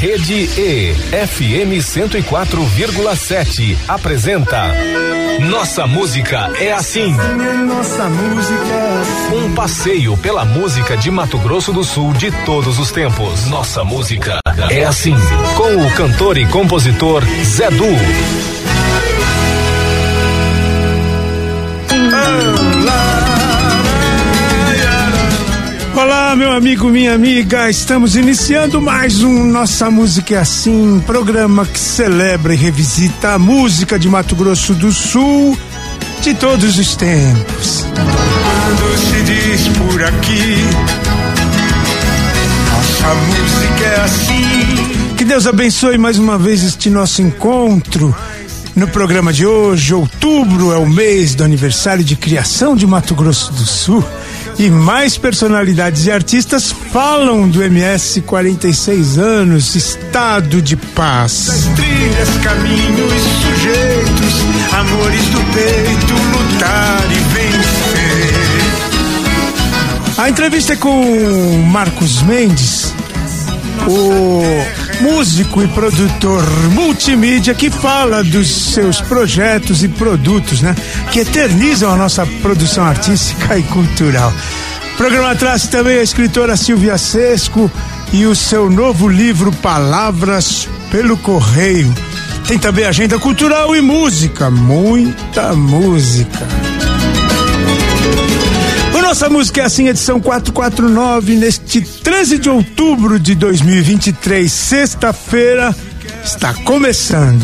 Rede E, FM 104,7 apresenta Nossa Música é assim. Nossa música é assim. Um passeio pela música de Mato Grosso do Sul de todos os tempos. Nossa música é assim. Com o cantor e compositor Zé Du. Olá, meu amigo, minha amiga. Estamos iniciando mais um Nossa Música é Assim, programa que celebra e revisita a música de Mato Grosso do Sul de todos os tempos. Quando se diz por aqui, nossa música é assim. Que Deus abençoe mais uma vez este nosso encontro. No programa de hoje, outubro é o mês do aniversário de criação de Mato Grosso do Sul e mais personalidades e artistas falam do MS 46 anos, estado de paz. Das trilhas, caminhos, sujeitos, amores do peito, lutar e vencer. A entrevista é com Marcos Mendes, o músico e produtor multimídia que fala dos seus projetos e produtos, né? Que eternizam a nossa produção artística e cultural. O programa traz também a escritora Silvia Sesco e o seu novo livro Palavras pelo Correio. Tem também agenda cultural e música, muita música. Nossa Música é assim, edição 449, neste 13 de outubro de 2023, sexta-feira, está começando.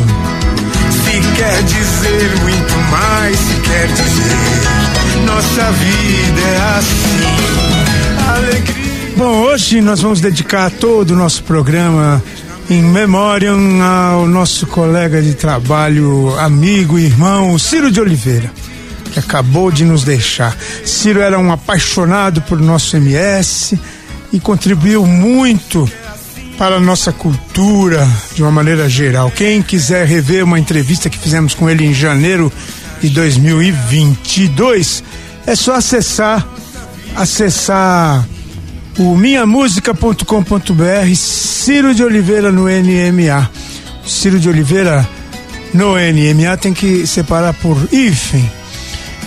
Se quer dizer muito mais, se quer dizer, nossa vida é assim. Alegria. Bom, hoje nós vamos dedicar todo o nosso programa em memória ao nosso colega de trabalho, amigo irmão Ciro de Oliveira, que acabou de nos deixar. Ciro era um apaixonado por nosso MS e contribuiu muito para a nossa cultura de uma maneira geral. Quem quiser rever uma entrevista que fizemos com ele em janeiro de 2022, é só acessar acessar o minhamusica.com.br Ciro de Oliveira no NMA. Ciro de Oliveira no NMA tem que separar por hífen.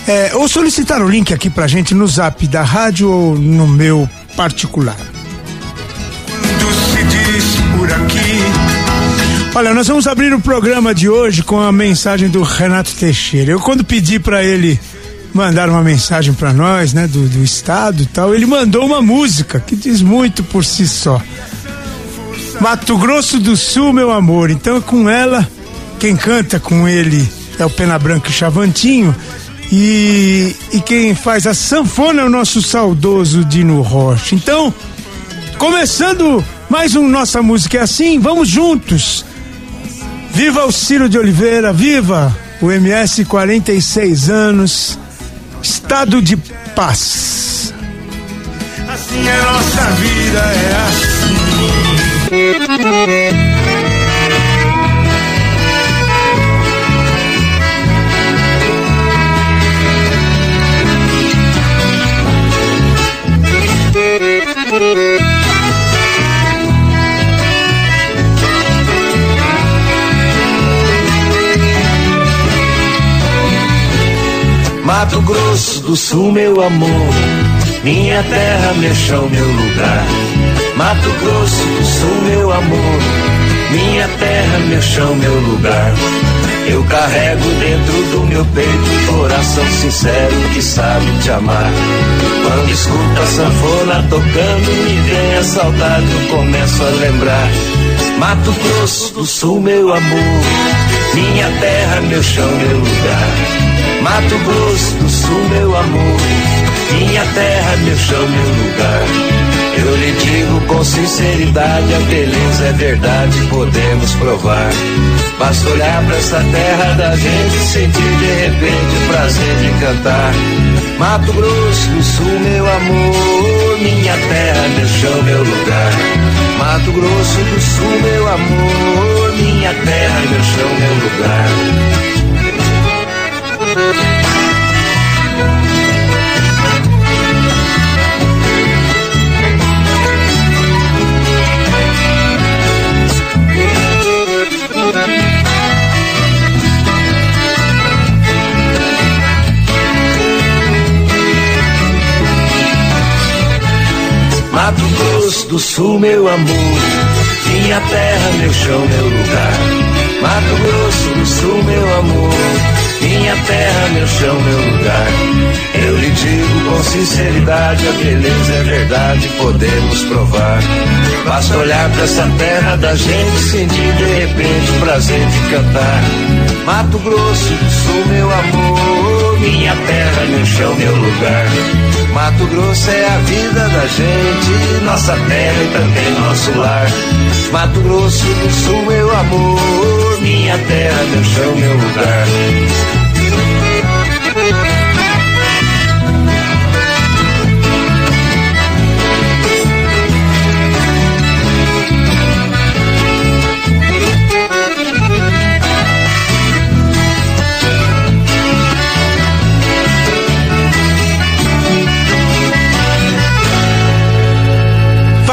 É, ou solicitar o link aqui pra gente no zap da rádio ou no meu particular. Quando se diz por aqui, Olha, nós vamos abrir o programa de hoje com a mensagem do Renato Teixeira. Eu quando pedi para ele mandar uma mensagem para nós, né, do, do estado e tal, ele mandou uma música que diz muito por si só. Mato Grosso do Sul, meu amor. Então, com ela, quem canta com ele é o Pena Branca e Chavantinho. E, e quem faz a sanfona é o nosso saudoso Dino Rocha. Então, começando mais um Nossa Música é Assim, vamos juntos. Viva o Ciro de Oliveira, viva o MS 46 anos, estado de paz. assim é nossa vida, é assim. Mato Grosso do Sul, meu amor, minha terra, meu chão, meu lugar. Mato Grosso do Sul, meu amor, minha terra, meu chão, meu lugar. Eu carrego dentro do meu peito um coração sincero que sabe te amar. Quando escuta a sanfona tocando, me vem a saudade, eu começo a lembrar. Mato Grosso do Sul, meu amor, minha terra, meu chão, meu lugar. Mato Grosso do Sul, meu amor, minha terra, meu chão, meu lugar. Eu lhe digo com sinceridade, a beleza é verdade, podemos provar. Basta olhar pra essa terra da gente e sentir de repente o prazer de cantar. Mato Grosso do Sul, meu amor, minha terra, meu chão, meu lugar. Mato Grosso do Sul, meu amor, minha terra, meu chão, meu lugar. Do Sul, meu amor, minha terra, meu chão, meu lugar. Mato Grosso do Sul, meu amor, minha terra, meu chão, meu lugar. Eu lhe digo com sinceridade, a beleza é verdade, podemos provar. Basta olhar pra essa terra da gente, sentir de repente o prazer de cantar. Mato Grosso do Sul, meu amor, minha terra, meu chão, meu lugar. Mato Grosso é a vida da gente, nossa terra e também nosso lar. Mato Grosso do Sul, meu amor, minha terra, meu chão, meu lugar.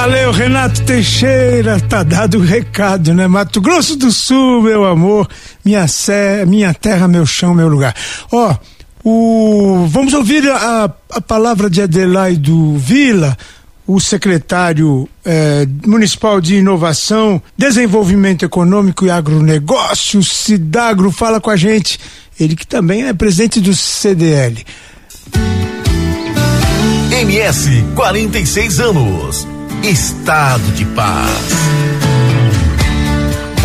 Valeu, Renato Teixeira, tá dado o recado, né? Mato Grosso do Sul, meu amor, minha, sé, minha terra, meu chão, meu lugar. Ó, o, vamos ouvir a, a palavra de Adelaido Vila, o secretário eh, municipal de inovação, desenvolvimento econômico e agronegócio, Cidagro, fala com a gente. Ele que também é presidente do CDL. MS 46 anos. Estado de paz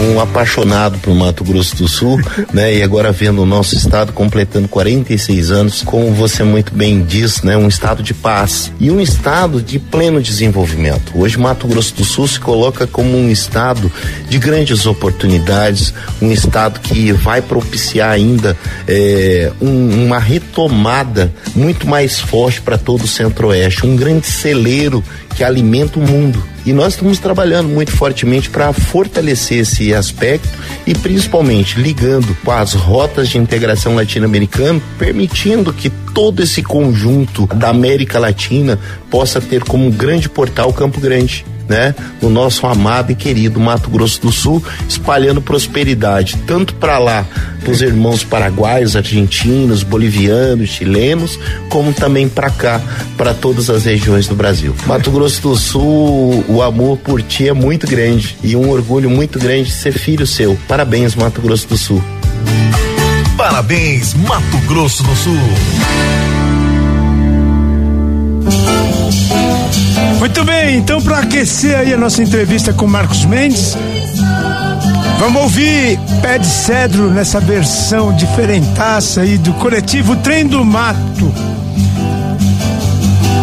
um apaixonado por Mato Grosso do Sul, né? E agora vendo o nosso estado completando 46 anos, como você muito bem diz, né? Um estado de paz e um estado de pleno desenvolvimento. Hoje Mato Grosso do Sul se coloca como um estado de grandes oportunidades, um estado que vai propiciar ainda é, um, uma retomada muito mais forte para todo o Centro-Oeste, um grande celeiro que alimenta o mundo. E nós estamos trabalhando muito fortemente para fortalecer esse aspecto e principalmente ligando com as rotas de integração latino-americana, permitindo que todo esse conjunto da América Latina possa ter como grande portal Campo Grande né? No nosso amado e querido Mato Grosso do Sul, espalhando prosperidade tanto para lá, para os irmãos paraguaios, argentinos, bolivianos, chilenos, como também para cá, para todas as regiões do Brasil. Mato Grosso do Sul, o amor por ti é muito grande e um orgulho muito grande de ser filho seu. Parabéns, Mato Grosso do Sul. Parabéns, Mato Grosso do Sul. Muito bem, então para aquecer aí a nossa entrevista com Marcos Mendes, vamos ouvir Pé de Cedro nessa versão diferentaça aí do coletivo Trem do Mato.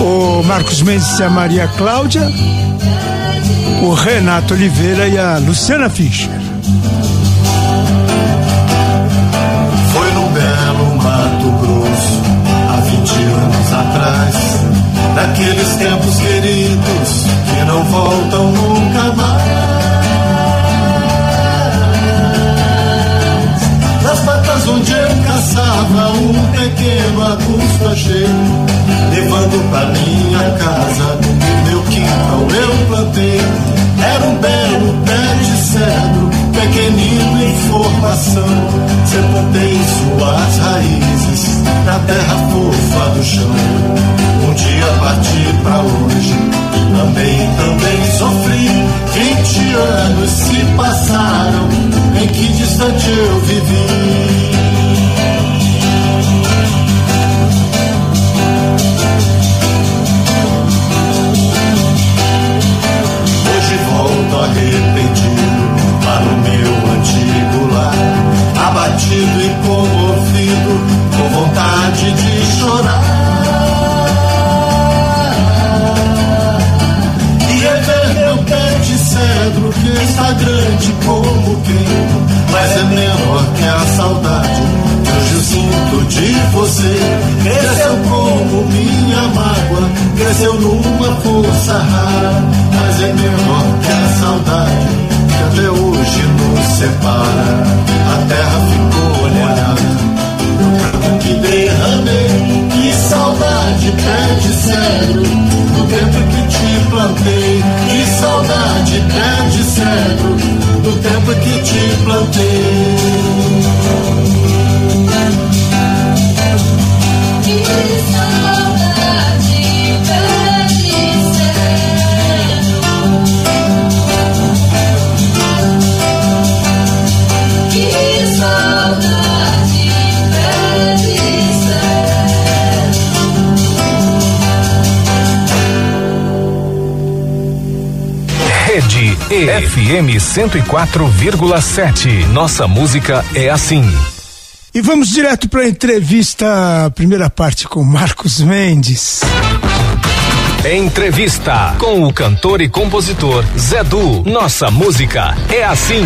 O Marcos Mendes e a Maria Cláudia, o Renato Oliveira e a Luciana Fischer. Daqueles tempos queridos que não voltam nunca mais. Nas matas onde eu caçava um pequeno arbusto cheio, levando pra minha casa, meu quintal eu plantei. Era um belo pé de cedro, pequenino em formação, sepultei suas raízes na terra fofa do chão dia parti pra longe. Também, também sofri. Vinte anos se passaram, em que distante eu vivi. Mas é menor que a saudade que até hoje nos separa. FM 104,7. Nossa música é assim. E vamos direto para a entrevista, primeira parte com Marcos Mendes. Entrevista com o cantor e compositor Zé Du. Nossa música é assim.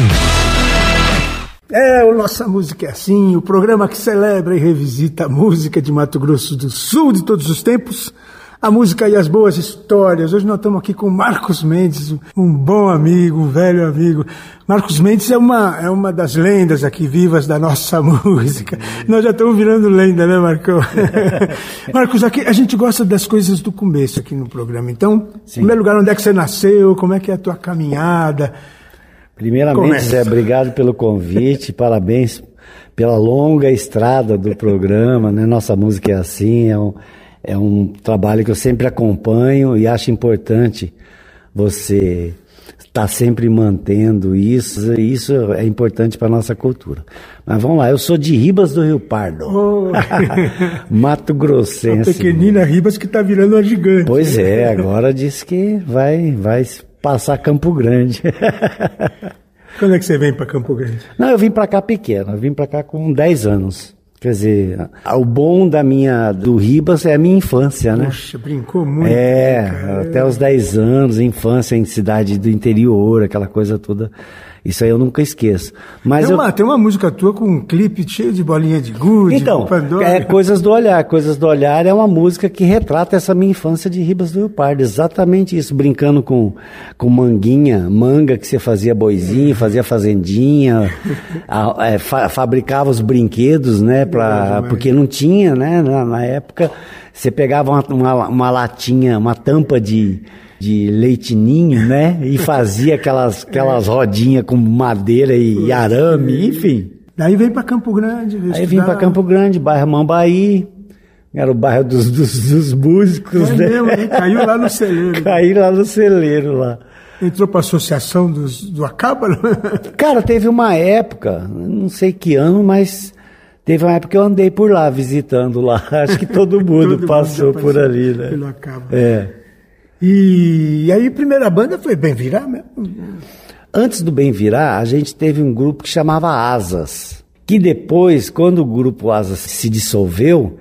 É, o Nossa Música é Assim, o programa que celebra e revisita a música de Mato Grosso do Sul de todos os tempos, a música e as boas histórias. Hoje nós estamos aqui com Marcos Mendes, um bom amigo, um velho amigo. Marcos Mendes é uma, é uma das lendas aqui vivas da nossa música. Nós já estamos virando lenda, né, Marcão? Marcos, aqui a gente gosta das coisas do começo aqui no programa. Então, em primeiro lugar, onde é que você nasceu? Como é que é a tua caminhada? Primeiramente, Começa. Zé, obrigado pelo convite, parabéns pela longa estrada do programa, né? Nossa música é assim, é um, é um trabalho que eu sempre acompanho e acho importante você estar sempre mantendo isso, isso é importante para nossa cultura. Mas vamos lá, eu sou de Ribas do Rio Pardo, Mato A Grossense. pequenina Ribas que está virando uma gigante. Pois é, agora diz que vai, vai passar Campo Grande. Quando é que você vem para Campo Grande? Não, eu vim pra cá pequeno, eu vim pra cá com 10 anos. Quer dizer, o bom da minha do Ribas é a minha infância, né? Puxa, brincou muito. É, cara. até os 10 anos, infância em cidade do interior, aquela coisa toda. Isso aí eu nunca esqueço. Mas Tem eu, uma, tem uma música tua com um clipe cheio de bolinha de gude, então, é Coisas do Olhar. Coisas do Olhar é uma música que retrata essa minha infância de Ribas do Rio Pardo. Exatamente isso, brincando com, com manguinha, manga que você fazia boizinho, fazia fazendinha, a- é, fa- fabricava os brinquedos, né? Pra, porque não tinha, né? Na, na época, você pegava uma, uma, uma latinha, uma tampa de de leitinho, né? E fazia aquelas, aquelas rodinhas com madeira e arame, enfim. Daí vem para Campo Grande. veio Aí vim para. Campo Grande, bairro Mambaí, era o bairro dos, dos, dos músicos, É né? mesmo, hein? Caiu lá no celeiro. Caí lá no celeiro lá. Entrou para a associação dos, do Acaba? Cara, teve uma época, não sei que ano, mas teve uma época que eu andei por lá, visitando lá. Acho que todo mundo Todo mundo passou por passou ali, né? Pelo Acaba. É. E, aí primeira banda foi Bem Virar mesmo. Antes do Bem Virar, a gente teve um grupo que chamava Asas. Que depois, quando o grupo Asas se dissolveu,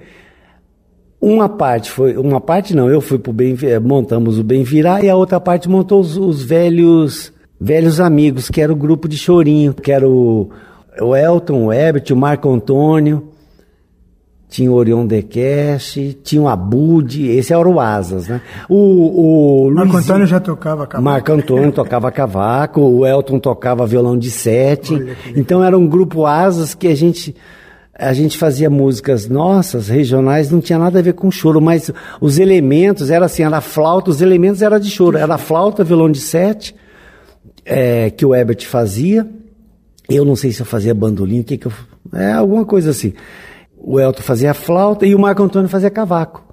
uma parte foi. Uma parte não, eu fui pro Bem montamos o Bem Virar e a outra parte montou os, os velhos velhos amigos, que era o grupo de chorinho, que era o, o Elton, o Herbert, o Marco Antônio, tinha o Orion Decast, tinha o Abud, esse era o Asas, né? O, o Marco Luizinho- Antônio já tocava cavaco. Marco Antônio tocava cavaco, o Elton tocava violão de sete. Então era um grupo asas que a gente a gente fazia músicas nossas, regionais, não tinha nada a ver com choro, mas os elementos era assim, era flauta, os elementos era de choro, era flauta, violão de sete, é, que o Ebert fazia. Eu não sei se eu fazia bandolim, o que que eu é alguma coisa assim. O Elton fazia flauta e o Marco Antônio fazia cavaco.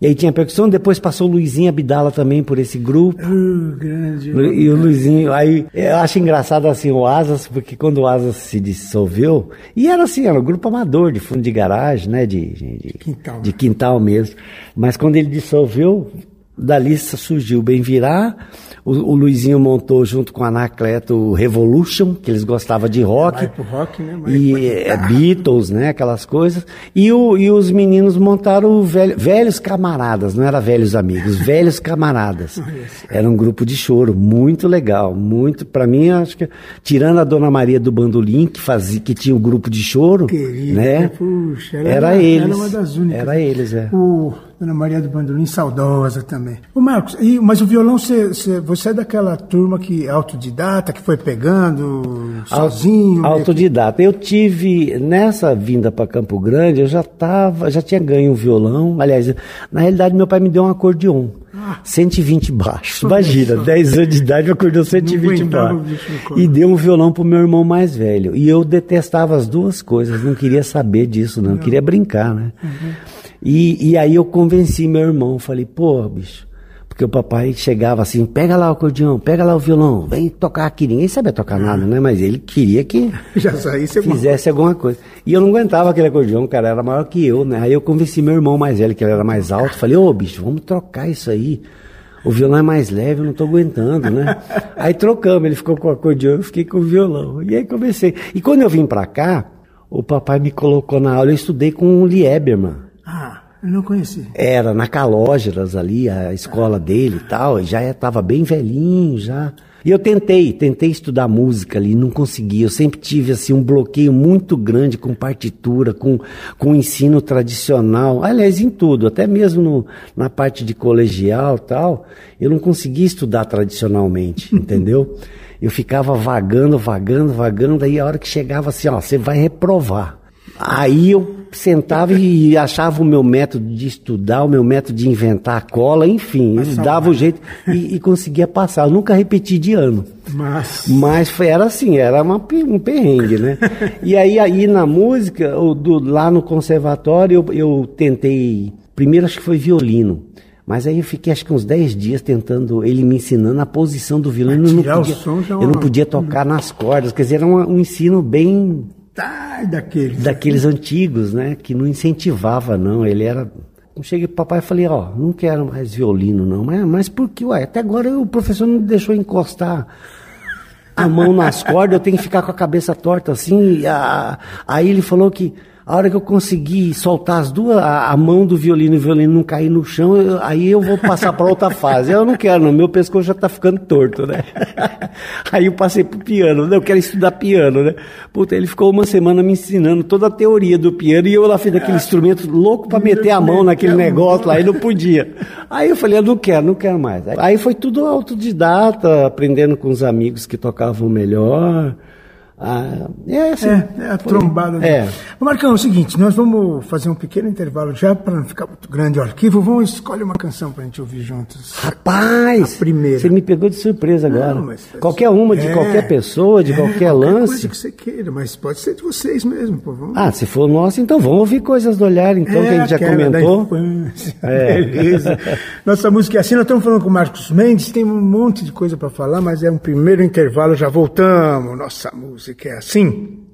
E aí tinha percussão, depois passou o Luizinho Abdala também por esse grupo. Uh, grande. E o Luizinho, aí eu acho engraçado assim o Asas, porque quando o Asas se dissolveu, e era assim, era um grupo amador, de fundo de garagem, né? De, de, de- Quintal. de quintal mesmo. Mas quando ele dissolveu, da lista surgiu Bem Virar, o, o Luizinho montou junto com a Anacleto o Revolution, que eles gostavam de rock. Vai pro rock, né? Vai E é, Beatles, né? Aquelas coisas. E, o, e os meninos montaram velho, velhos camaradas, não era velhos amigos, velhos camaradas. Era um grupo de choro, muito legal, muito. Para mim, acho que tirando a Dona Maria do Bandolim que fazia, que tinha o grupo de choro, Querida, né? puxa, era, era- eles. era uma das únicas. Era eles, é. O Dona Maria do Bandolim, saudosa também. O Marcos, e- mas o violão, você, você, você é daquela turma que é autodidata, que foi pegando sozinho? né? Autodidata. Eu tive, nessa vinda para Campo Grande, eu já tava, já tinha ganho um violão. Aliás, na realidade, meu pai me deu um acordeon. Ah. 120 baixos. Imagina, 10 anos de idade, um acordeon 120 aguentava o baixos. E deu um violão pro meu irmão mais velho. E eu detestava as duas coisas, não queria saber disso, não, queria brincar, né? Uhum. E, e aí eu convenci meu irmão, falei, pô, bicho. Porque o papai chegava assim, pega lá o acordeão, pega lá o violão, vem tocar aqui. Ninguém sabia tocar nada, né? Mas ele queria que Já saísse fizesse alguma coisa. E eu não aguentava aquele acordeão, cara, era maior que eu, né? Aí eu convenci meu irmão mais velho, que ele era mais alto, falei, ô bicho, vamos trocar isso aí. o violão é mais leve, eu não tô aguentando, né? aí trocamos, ele ficou com o acordeão, eu fiquei com o violão. E aí comecei. E quando eu vim pra cá, o papai me colocou na aula, eu estudei com o Lieberman. Ah, eu não conheci. Era na Calógeras ali, a escola dele e tal, e já estava bem velhinho, já. E eu tentei, tentei estudar música ali, não consegui. Eu sempre tive assim um bloqueio muito grande com partitura, com, com ensino tradicional. Aliás, em tudo, até mesmo no, na parte de colegial tal, eu não conseguia estudar tradicionalmente, entendeu? Eu ficava vagando, vagando, vagando, aí a hora que chegava assim, ó, você vai reprovar. Aí eu sentava e achava o meu método de estudar, o meu método de inventar a cola, enfim, dava o jeito e, e, conseguia passar. Eu nunca repeti de ano. Mas, Mas foi, era assim, era uma, um perrengue, né? e aí, aí na música, do, lá no conservatório, eu, eu tentei. Primeiro acho que foi violino. Mas aí eu fiquei acho que uns 10 dias tentando, ele me ensinando a posição do violino. Eu não, podia, eu não podia tocar nas cordas, quer dizer, era um, um ensino bem Tá, daqueles. Daqueles antigos, né? Que não incentivava, não. Ele era. Eu cheguei pro papai e falei, ó, não quero mais violino, não. Mas, mas por que, ué? Até agora o professor não deixou encostar a mão nas cordas, eu tenho que ficar com a cabeça torta assim. A, aí ele falou que a hora que eu conseguir soltar as duas, a, a mão do violino e o violino não cair no chão, eu, aí eu vou passar para outra fase. Eu não quero, não. Meu pescoço já está ficando torto, né? aí eu passei pro piano. Eu quero estudar piano, né? Puta, ele ficou uma semana me ensinando toda a teoria do piano e eu lá fiz aquele instrumento louco para meter a mão naquele negócio lá e não podia. Aí eu falei, eu não quero, não quero mais. Aí foi tudo autodidata, aprendendo com os amigos que tocavam melhor. Ah, é, assim, é, é a trombada. Né? É. Marcão, é o seguinte, nós vamos fazer um pequeno intervalo já para não ficar muito grande o arquivo. Vamos escolher uma canção para a gente ouvir juntos. Rapaz! A primeira. Você me pegou de surpresa agora. Não, mas, qualquer uma, de é, qualquer pessoa, de é, qualquer, qualquer lance. coisa que você queira, mas pode ser de vocês mesmo. Pô, vamos... Ah, se for nosso, então vamos ouvir coisas do olhar, então, que a gente já comentou. É. Beleza. Nossa música é assim, nós estamos falando com o Marcos Mendes, tem um monte de coisa para falar, mas é um primeiro intervalo, já voltamos. Nossa música que é assim.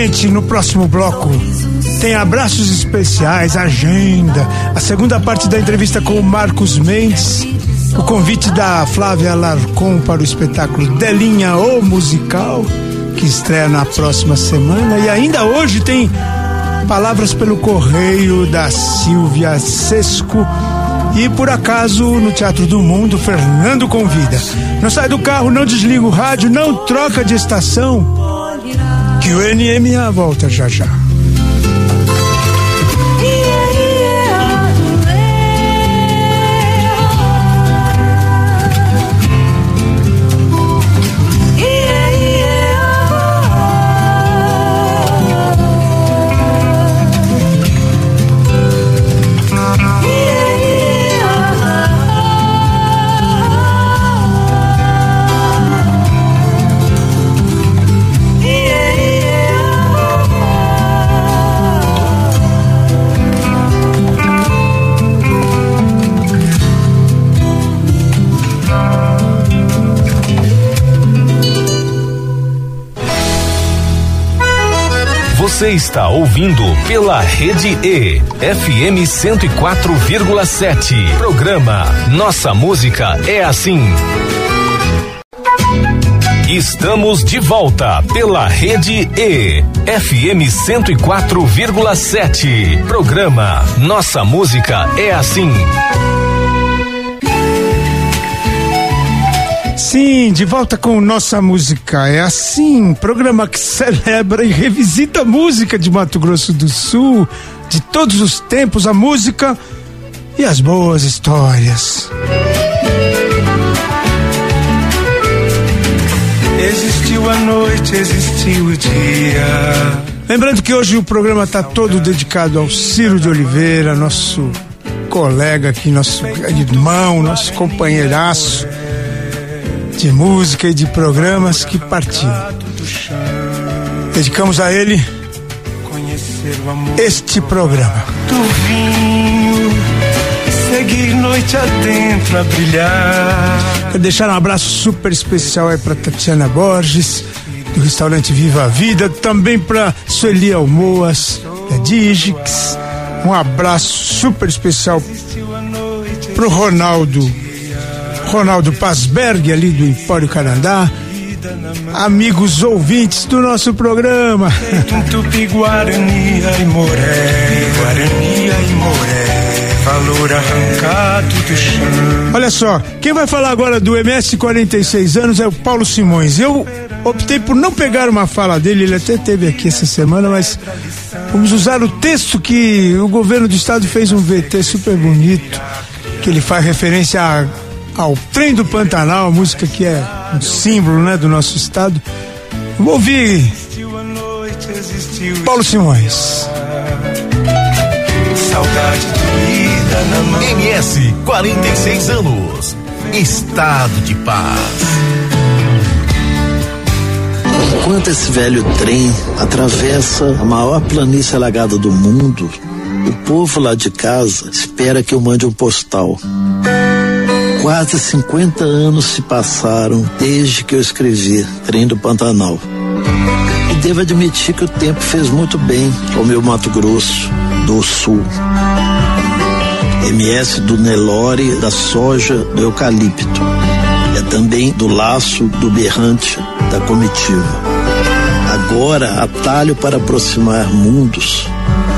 Gente no próximo bloco. Tem abraços especiais, agenda, a segunda parte da entrevista com o Marcos Mendes, o convite da Flávia Larcon para o espetáculo Delinha ou Musical, que estreia na próxima semana. E ainda hoje tem palavras pelo correio da Silvia Sesco. E por acaso, no Teatro do Mundo, Fernando convida. Não sai do carro, não desliga o rádio, não troca de estação. Que o NMA volta já já. Você está ouvindo pela Rede E, FM 104,7. Programa Nossa Música é Assim. Estamos de volta pela Rede E, FM 104,7. Programa Nossa Música é Assim. Sim, de volta com nossa música. É assim, programa que celebra e revisita a música de Mato Grosso do Sul, de todos os tempos, a música e as boas histórias. Existiu a noite, existiu o dia. Lembrando que hoje o programa está todo dedicado ao Ciro de Oliveira, nosso colega aqui, nosso irmão, nosso companheiraço de música e de programas que partiu. Dedicamos a ele este programa. Do vinho, seguir noite adentro a brilhar. Quero deixar um abraço super especial aí para Tatiana Borges, do restaurante Viva a Vida, também para Sueli Almoas, da Digix. Um abraço super especial pro Ronaldo Ronaldo Pasberg, ali do Empório Canadá. Amigos ouvintes do nosso programa. Olha só, quem vai falar agora do MS 46 anos é o Paulo Simões. Eu optei por não pegar uma fala dele, ele até teve aqui essa semana, mas vamos usar o texto que o governo do estado fez um VT super bonito, que ele faz referência a ao Trem do Pantanal, a música que é um símbolo né, do nosso estado. Vou ouvir Paulo Simões. Saudade doída na mão. MS 46 anos. Estado de paz. Enquanto esse velho trem atravessa a maior planície alagada do mundo, o povo lá de casa espera que eu mande um postal. Quase 50 anos se passaram desde que eu escrevi Trem do Pantanal. E devo admitir que o tempo fez muito bem ao meu Mato Grosso do Sul. MS do Nelore, da soja, do eucalipto. É também do laço, do berrante, da comitiva. Agora, atalho para aproximar mundos,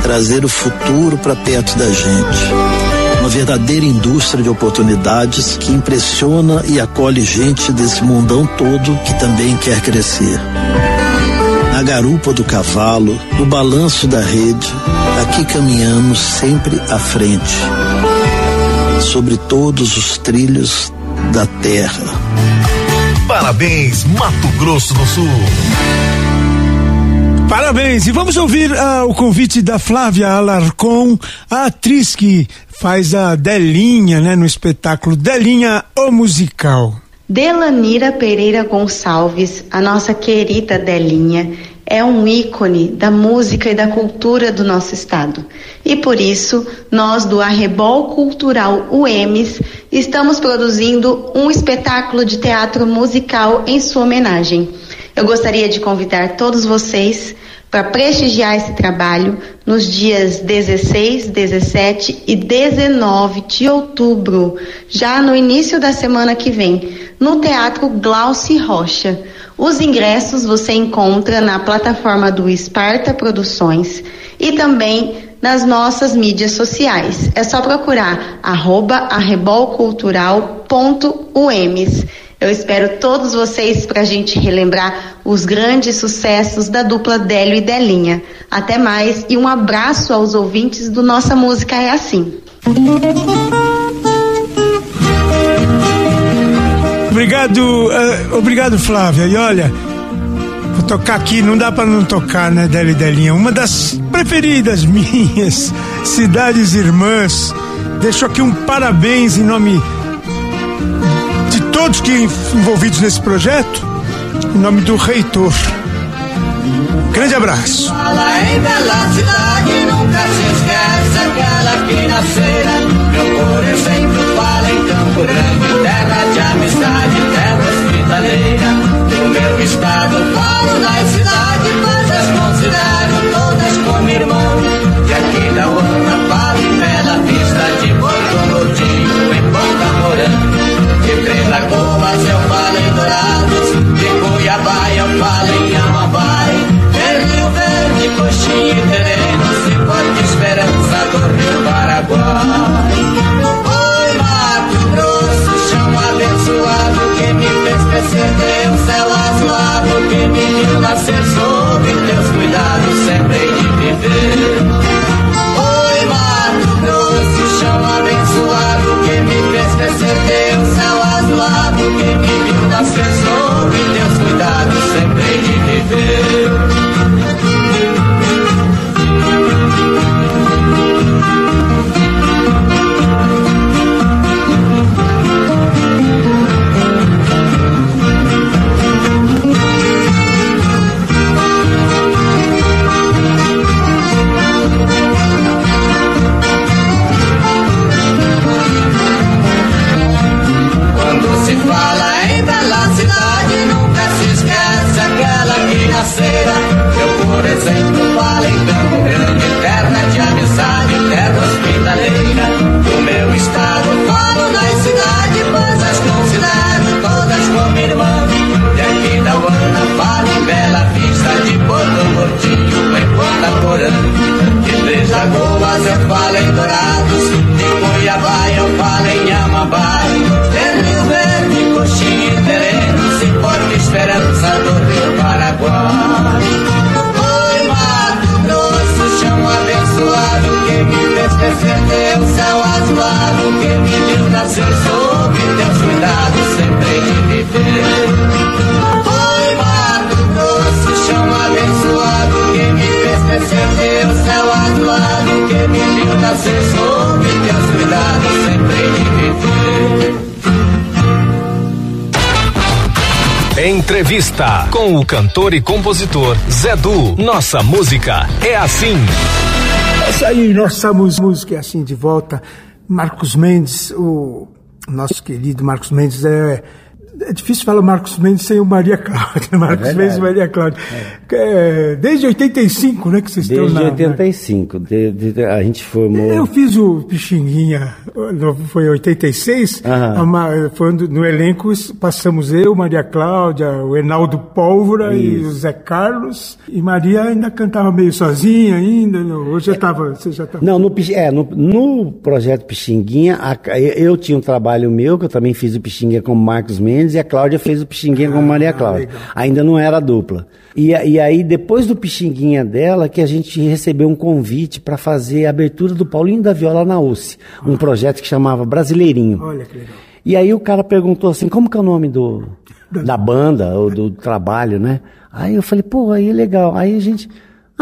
trazer o futuro para perto da gente uma verdadeira indústria de oportunidades que impressiona e acolhe gente desse mundão todo que também quer crescer. Na garupa do cavalo, no balanço da rede, aqui caminhamos sempre à frente, sobre todos os trilhos da terra. Parabéns, Mato Grosso do Sul. Parabéns! E vamos ouvir ah, o convite da Flávia Alarcon, a atriz que faz a Delinha, né, no espetáculo Delinha, o musical. Delanira Pereira Gonçalves, a nossa querida Delinha, é um ícone da música e da cultura do nosso estado. E por isso, nós do Arrebol Cultural UEMS estamos produzindo um espetáculo de teatro musical em sua homenagem. Eu gostaria de convidar todos vocês para prestigiar esse trabalho nos dias 16, 17 e 19 de outubro, já no início da semana que vem, no Teatro Glauci Rocha. Os ingressos você encontra na plataforma do Esparta Produções e também nas nossas mídias sociais. É só procurar arroba arrebolcultural.ums. Eu espero todos vocês para a gente relembrar os grandes sucessos da dupla Délio e Delinha. Até mais e um abraço aos ouvintes do Nossa Música é Assim. Obrigado, uh, obrigado Flávia. E olha, vou tocar aqui, não dá para não tocar, né, Délio e Delinha? Uma das preferidas minhas, Cidades Irmãs. Deixo aqui um parabéns em nome todos que envolvidos nesse projeto, em nome do reitor. Grande abraço. Fala em bela cidade, nunca se esquece aquela que nascera. Eu, por exemplo, falo em Campo Grande, terra de amizade, terra hospitaleira. Do meu estado, falo nas cidades, com o cantor e compositor Zé Du. Nossa música é assim. Essa aí, nossa música é assim de volta. Marcos Mendes, o nosso querido Marcos Mendes é. É difícil falar Marcos Mendes sem o Maria Cláudia. Marcos verdade. Mendes e Maria Cláudia. É, desde 85, né, que vocês Desde estão na. 85. de- de- a gente formou. Eu fiz o Pixinguinha, foi em 86, Aham. a ma- foi no, elenco, passamos eu, Maria Cláudia, o Enaldo Pólvora e o Zé Carlos, e Maria ainda cantava meio sozinha ainda, hoje já estava, você já estava... Não, no, é, no, no projeto Pixinguinha, a- eu, eu tinha um trabalho meu, que eu também fiz o Pixinguinha com Marcos Mendes, e a Cláudia fez o Pixinguinha com Maria Cláudia. Ainda não era dupla. E, e aí, depois do Pixinguinha dela, que a gente recebeu um convite para fazer a abertura do Paulinho da Viola na UCI, um projeto que chamava Brasileirinho. Olha que legal. E aí o cara perguntou assim, como que é o nome do da banda ou do trabalho, né? Aí eu falei, pô, aí é legal. Aí a gente,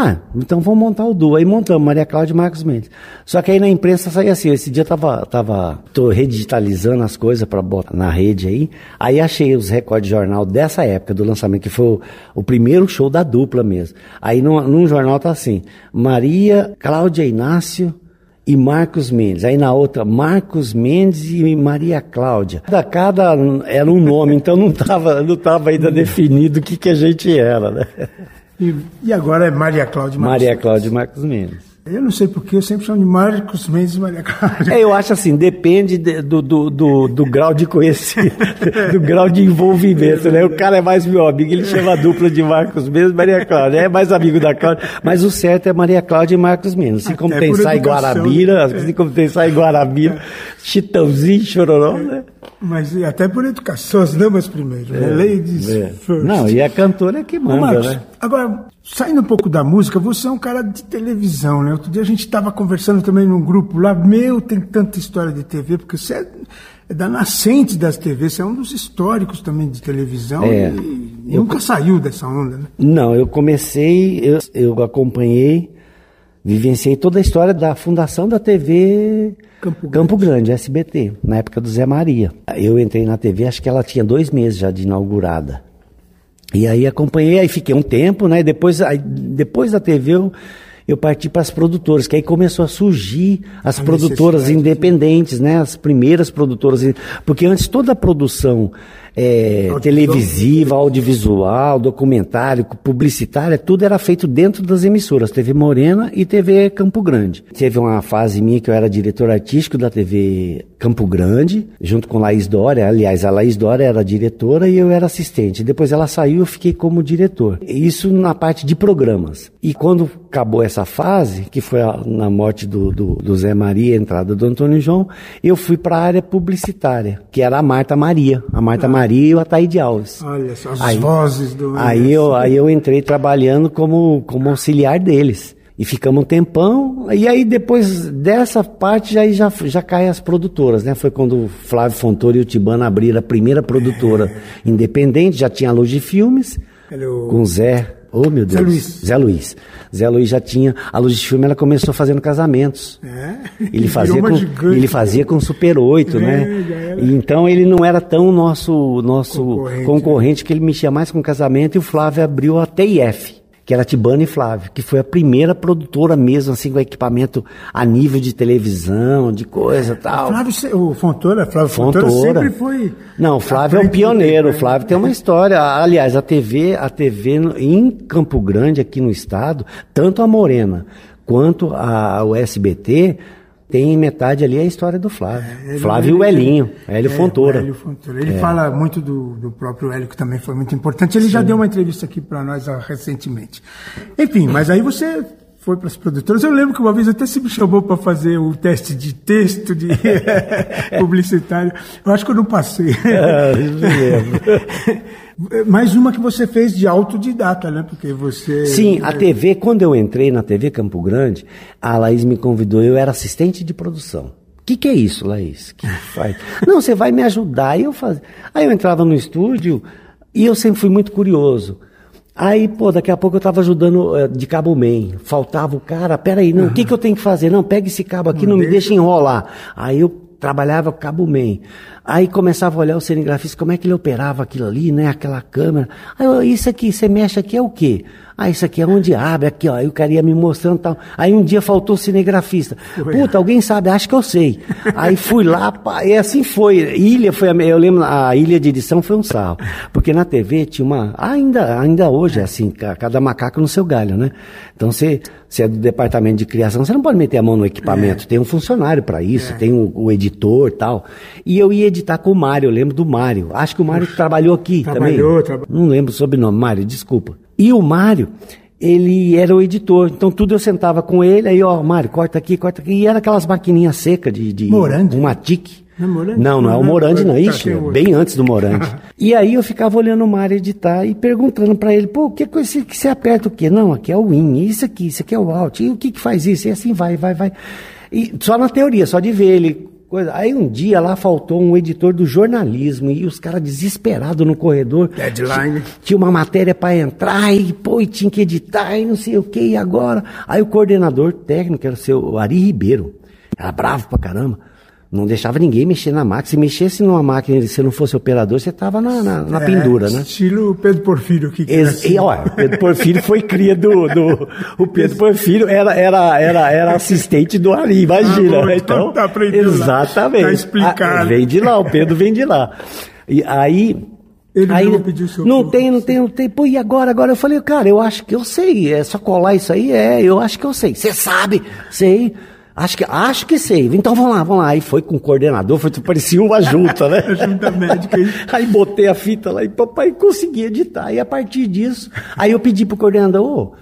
ah, então vamos montar o duo. Aí montamos Maria Cláudia e Marcos Mendes. Só que aí na imprensa saía assim, esse dia tava, tava, tô redigitalizando as coisas para botar na rede aí. Aí achei os recordes de jornal dessa época do lançamento, que foi o, o primeiro show da dupla mesmo. Aí num, num jornal tá assim, Maria Cláudia Inácio e Marcos Mendes. Aí na outra, Marcos Mendes e Maria Cláudia. Cada, cada era um nome, então não estava não tava ainda definido o que, que a gente era, né? E, e agora é Maria Cláudia Marcos Maria. Cláudia Marcos Mendes. Eu não sei porque, eu sempre chamo de Marcos Mendes e Maria Cláudia. É, eu acho assim, depende de- do, do, do, do grau de conhecimento, do grau de envolvimento, né? O cara é mais meu amigo, ele chama a dupla de Marcos Mendes e Maria Cláudia. É mais amigo da Cláudia, mas o certo é Maria Cláudia e Marcos Mendes. Por Sai educação, Guarabira, né? como tem Sai Guarabira, Chitãozinho, Chororó, né? Mas até por educação, as damas primeiro. né? Ladies É. first. Não, e a cantora é que manda, Marcos, né? Agora, saindo um pouco da música, você é um cara de televisão, né? Outro dia a gente estava conversando também num grupo lá, meu, tem tanta história de TV, porque você é, é da nascente das TVs, você é um dos históricos também de televisão É. e nunca saiu dessa onda, né? Não, eu comecei, eu, eu acompanhei, vivenciei toda a história da fundação da TV Campo Campo, Grande, SBT, na época do Zé Maria. Eu entrei na TV, acho que ela tinha dois meses já de inaugurada. E aí acompanhei, aí fiquei um tempo, né? Depois, aí, depois da TV eu, eu parti para as produtoras, que aí começou a surgir as A produtoras necessidade, independentes, né? As primeiras produtoras, porque antes toda a produção é, televisiva, audiovisual, documentário, publicitária, tudo era feito dentro das emissoras, TV Morena e TV Campo Grande. Teve uma fase minha que eu era diretor artístico da TV Campo Grande, junto com Laís Dória. Aliás, a Laís Dória era diretora e eu era assistente. Depois ela saiu e eu fiquei como diretor. Isso na parte de programas. E quando acabou essa fase, que foi a- na morte do, do, do Zé Maria, a entrada do Antônio João, eu fui para a área publicitária, que era a Marta Maria. A Marta Maria e o Ataíde Alves. Olha só, as Aí- vozes do. Aí eu, aí eu entrei trabalhando como, como auxiliar deles. E ficamos um tempão, e aí depois dessa parte já, já, já caem as produtoras, né? Foi quando o Flávio Fontoura e o Tibano abriram a primeira produtora independente, já tinha a Luz de Filmes, Ele é o- com Zé, oh meu Deus, Zé Luiz. Zé Luiz. Zé Luiz já tinha, a Luz de Filme ela começou fazendo casamentos. É. Ele fazia, com, gigante. ele fazia com Super 8, É, já né? era. E então ele não era tão nosso, nosso Concorrente, concorrente, que ele mexia mais com casamento e o Flávio abriu a TIF, que era Tibano e Flávio, que foi a primeira produtora mesmo, assim, com equipamento a nível de televisão, de coisa e tal. Flávio, o Fontoura, Flávio Fontoura, Fontoura. sempre foi. Não, o Flávio é um pioneiro. O tempo, Flávio tem uma história. Aliás, a TV, a TV em Campo Grande, aqui no estado, tanto a Morena quanto a, o SBT, tem metade ali a história do Flávio. Ele- Flávio e o ele- Elinho, Hélio é, Fontoura. Hélio Fontoura. Ele É. fala muito do, do próprio Hélio, que também foi muito importante. Ele já deu uma entrevista aqui para nós ah, recentemente. Enfim, mas aí você foi para as produtoras. Eu lembro que uma vez até se me chamou para fazer o teste de texto de publicitário. Eu acho que eu não passei. Ah, isso mesmo. Mais uma que você fez de autodidata, né? Porque você. Sim, a TV, quando eu entrei na TV Campo Grande, a Laís me convidou, eu era assistente de produção. O que, que é isso, Laís? Que faz? Não, você vai me ajudar. Aí eu fazia. Aí eu entrava no estúdio e eu sempre fui muito curioso. Aí, pô, daqui a pouco eu estava ajudando eh, de cabo man. Faltava o cara, peraí, não, o que, que eu tenho que fazer? Não, pega esse cabo aqui, não, me deixa enrolar. Aí eu trabalhava cabo man. Aí começava a olhar o cinegrafista, como é que ele operava aquilo ali, né? Aquela câmera. Aí eu, isso aqui, você mexe aqui é o quê? Ah, isso aqui é onde abre, aqui, ó. Aí o cara ia me mostrando tal. Aí um dia faltou o cinegrafista. Puta, alguém sabe, acho que eu sei. Aí fui lá, pá, e assim foi. Ilha foi, a, eu lembro, a ilha de edição foi um sarro. Porque na TV tinha uma, ainda, ainda hoje é assim, ca- cada macaco no seu galho, né? Então você, você é do departamento de criação, você não pode meter a mão no equipamento. Tem um funcionário para isso, tem o, o editor e tal. E eu ia editar com o Mário, eu lembro do Mário. Acho que o Mário trabalhou aqui Trabalhou, também. traba- Não lembro o sobrenome, Mário, desculpa. E o Mário, ele era o editor, então tudo eu sentava com ele, aí ó, Mário, corta aqui, corta aqui, e era aquelas maquininhas secas de, de Morandi? uma tique. Não é Morandi? Não, não é o Morandi não, tá, ixi, bem antes do Morandi. e aí eu ficava olhando o Mário editar e perguntando pra ele, pô, o que coisa que você aperta o quê? Não, aqui é o in, isso aqui, isso aqui é o out, e o que que faz isso? E assim vai, vai, vai. E só na teoria, só de ver ele Coisa. Aí um dia lá faltou um editor do jornalismo e os caras desesperados no corredor. Deadline. Tinha uma matéria para entrar e, pô, e tinha que editar e não sei o que, e agora? Aí o coordenador técnico era o seu Ari Ribeiro. Era bravo pra caramba. Não deixava ninguém mexer na máquina. Se mexesse numa máquina e você não fosse operador, você tava na, na, na É, pendura, né? Estilo Pedro Porfírio que Ex- era assim. e, olha, o Pedro Porfírio foi cria do, do. O Pedro Porfírio era, era, era, era assistente do Ari, imagina. Ah, bom, né? então então, tá exatamente. Tá explicado. Ah, vem de lá, o Pedro vem de lá. E aí, Ele Aí, não pediu seu Não tem, não tem, não tem. Pô, e agora? Agora eu falei, cara, eu acho que eu sei. É só colar isso aí? É, eu acho que eu sei. Você sabe? Sei. Acho que, acho que sei. Então vamos lá, vamos lá. Aí foi com o coordenador, foi, parecia uma junta, né? Junta médica aí. Aí botei a fita lá e papai consegui editar. E a partir disso, aí eu pedi pro coordenador, ô,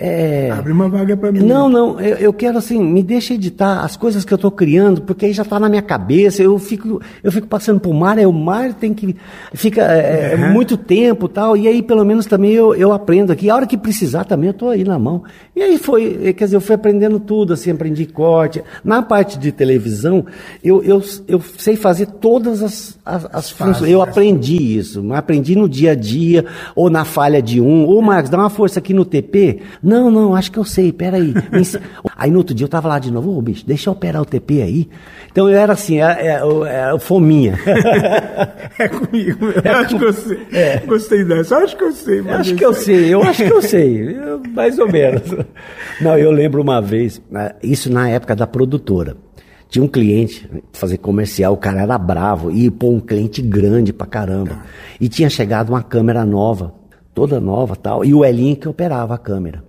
é, Abre uma vaga pra mim. não, não, eu, eu quero assim, me deixa editar as coisas que eu estou criando, porque aí já está na minha cabeça, eu fico, eu fico passando por mar, é o mar tem que. Fica é, é Uhum. muito tempo e tal, e aí pelo menos também eu, eu aprendo aqui. A hora que precisar também eu estou aí na mão. E aí foi, quer dizer, eu fui aprendendo tudo, assim, aprendi corte. Na parte de televisão, eu, eu, eu sei fazer todas as, as, as funções. Eu aprendi isso, aprendi no dia a dia, ou na falha de um. Ô, Marcos, dá uma força aqui no TP. Não, não, acho que eu sei, peraí. Aí no outro dia eu tava lá de novo, ô bicho, deixa eu operar o TP aí. Então eu era assim, é, é, é, fominha. É comigo. Eu acho que eu sei. Gostei dessa. Acho que eu sei. mas acho é que eu sei, eu acho que eu sei, eu- mais ou menos. Não, eu lembro uma vez, né, isso na época da produtora. Tinha um cliente fazer comercial, o cara era bravo, e pô, um cliente grande pra caramba. E tinha chegado uma câmera nova, toda nova tal, e o Elinho que operava a câmera.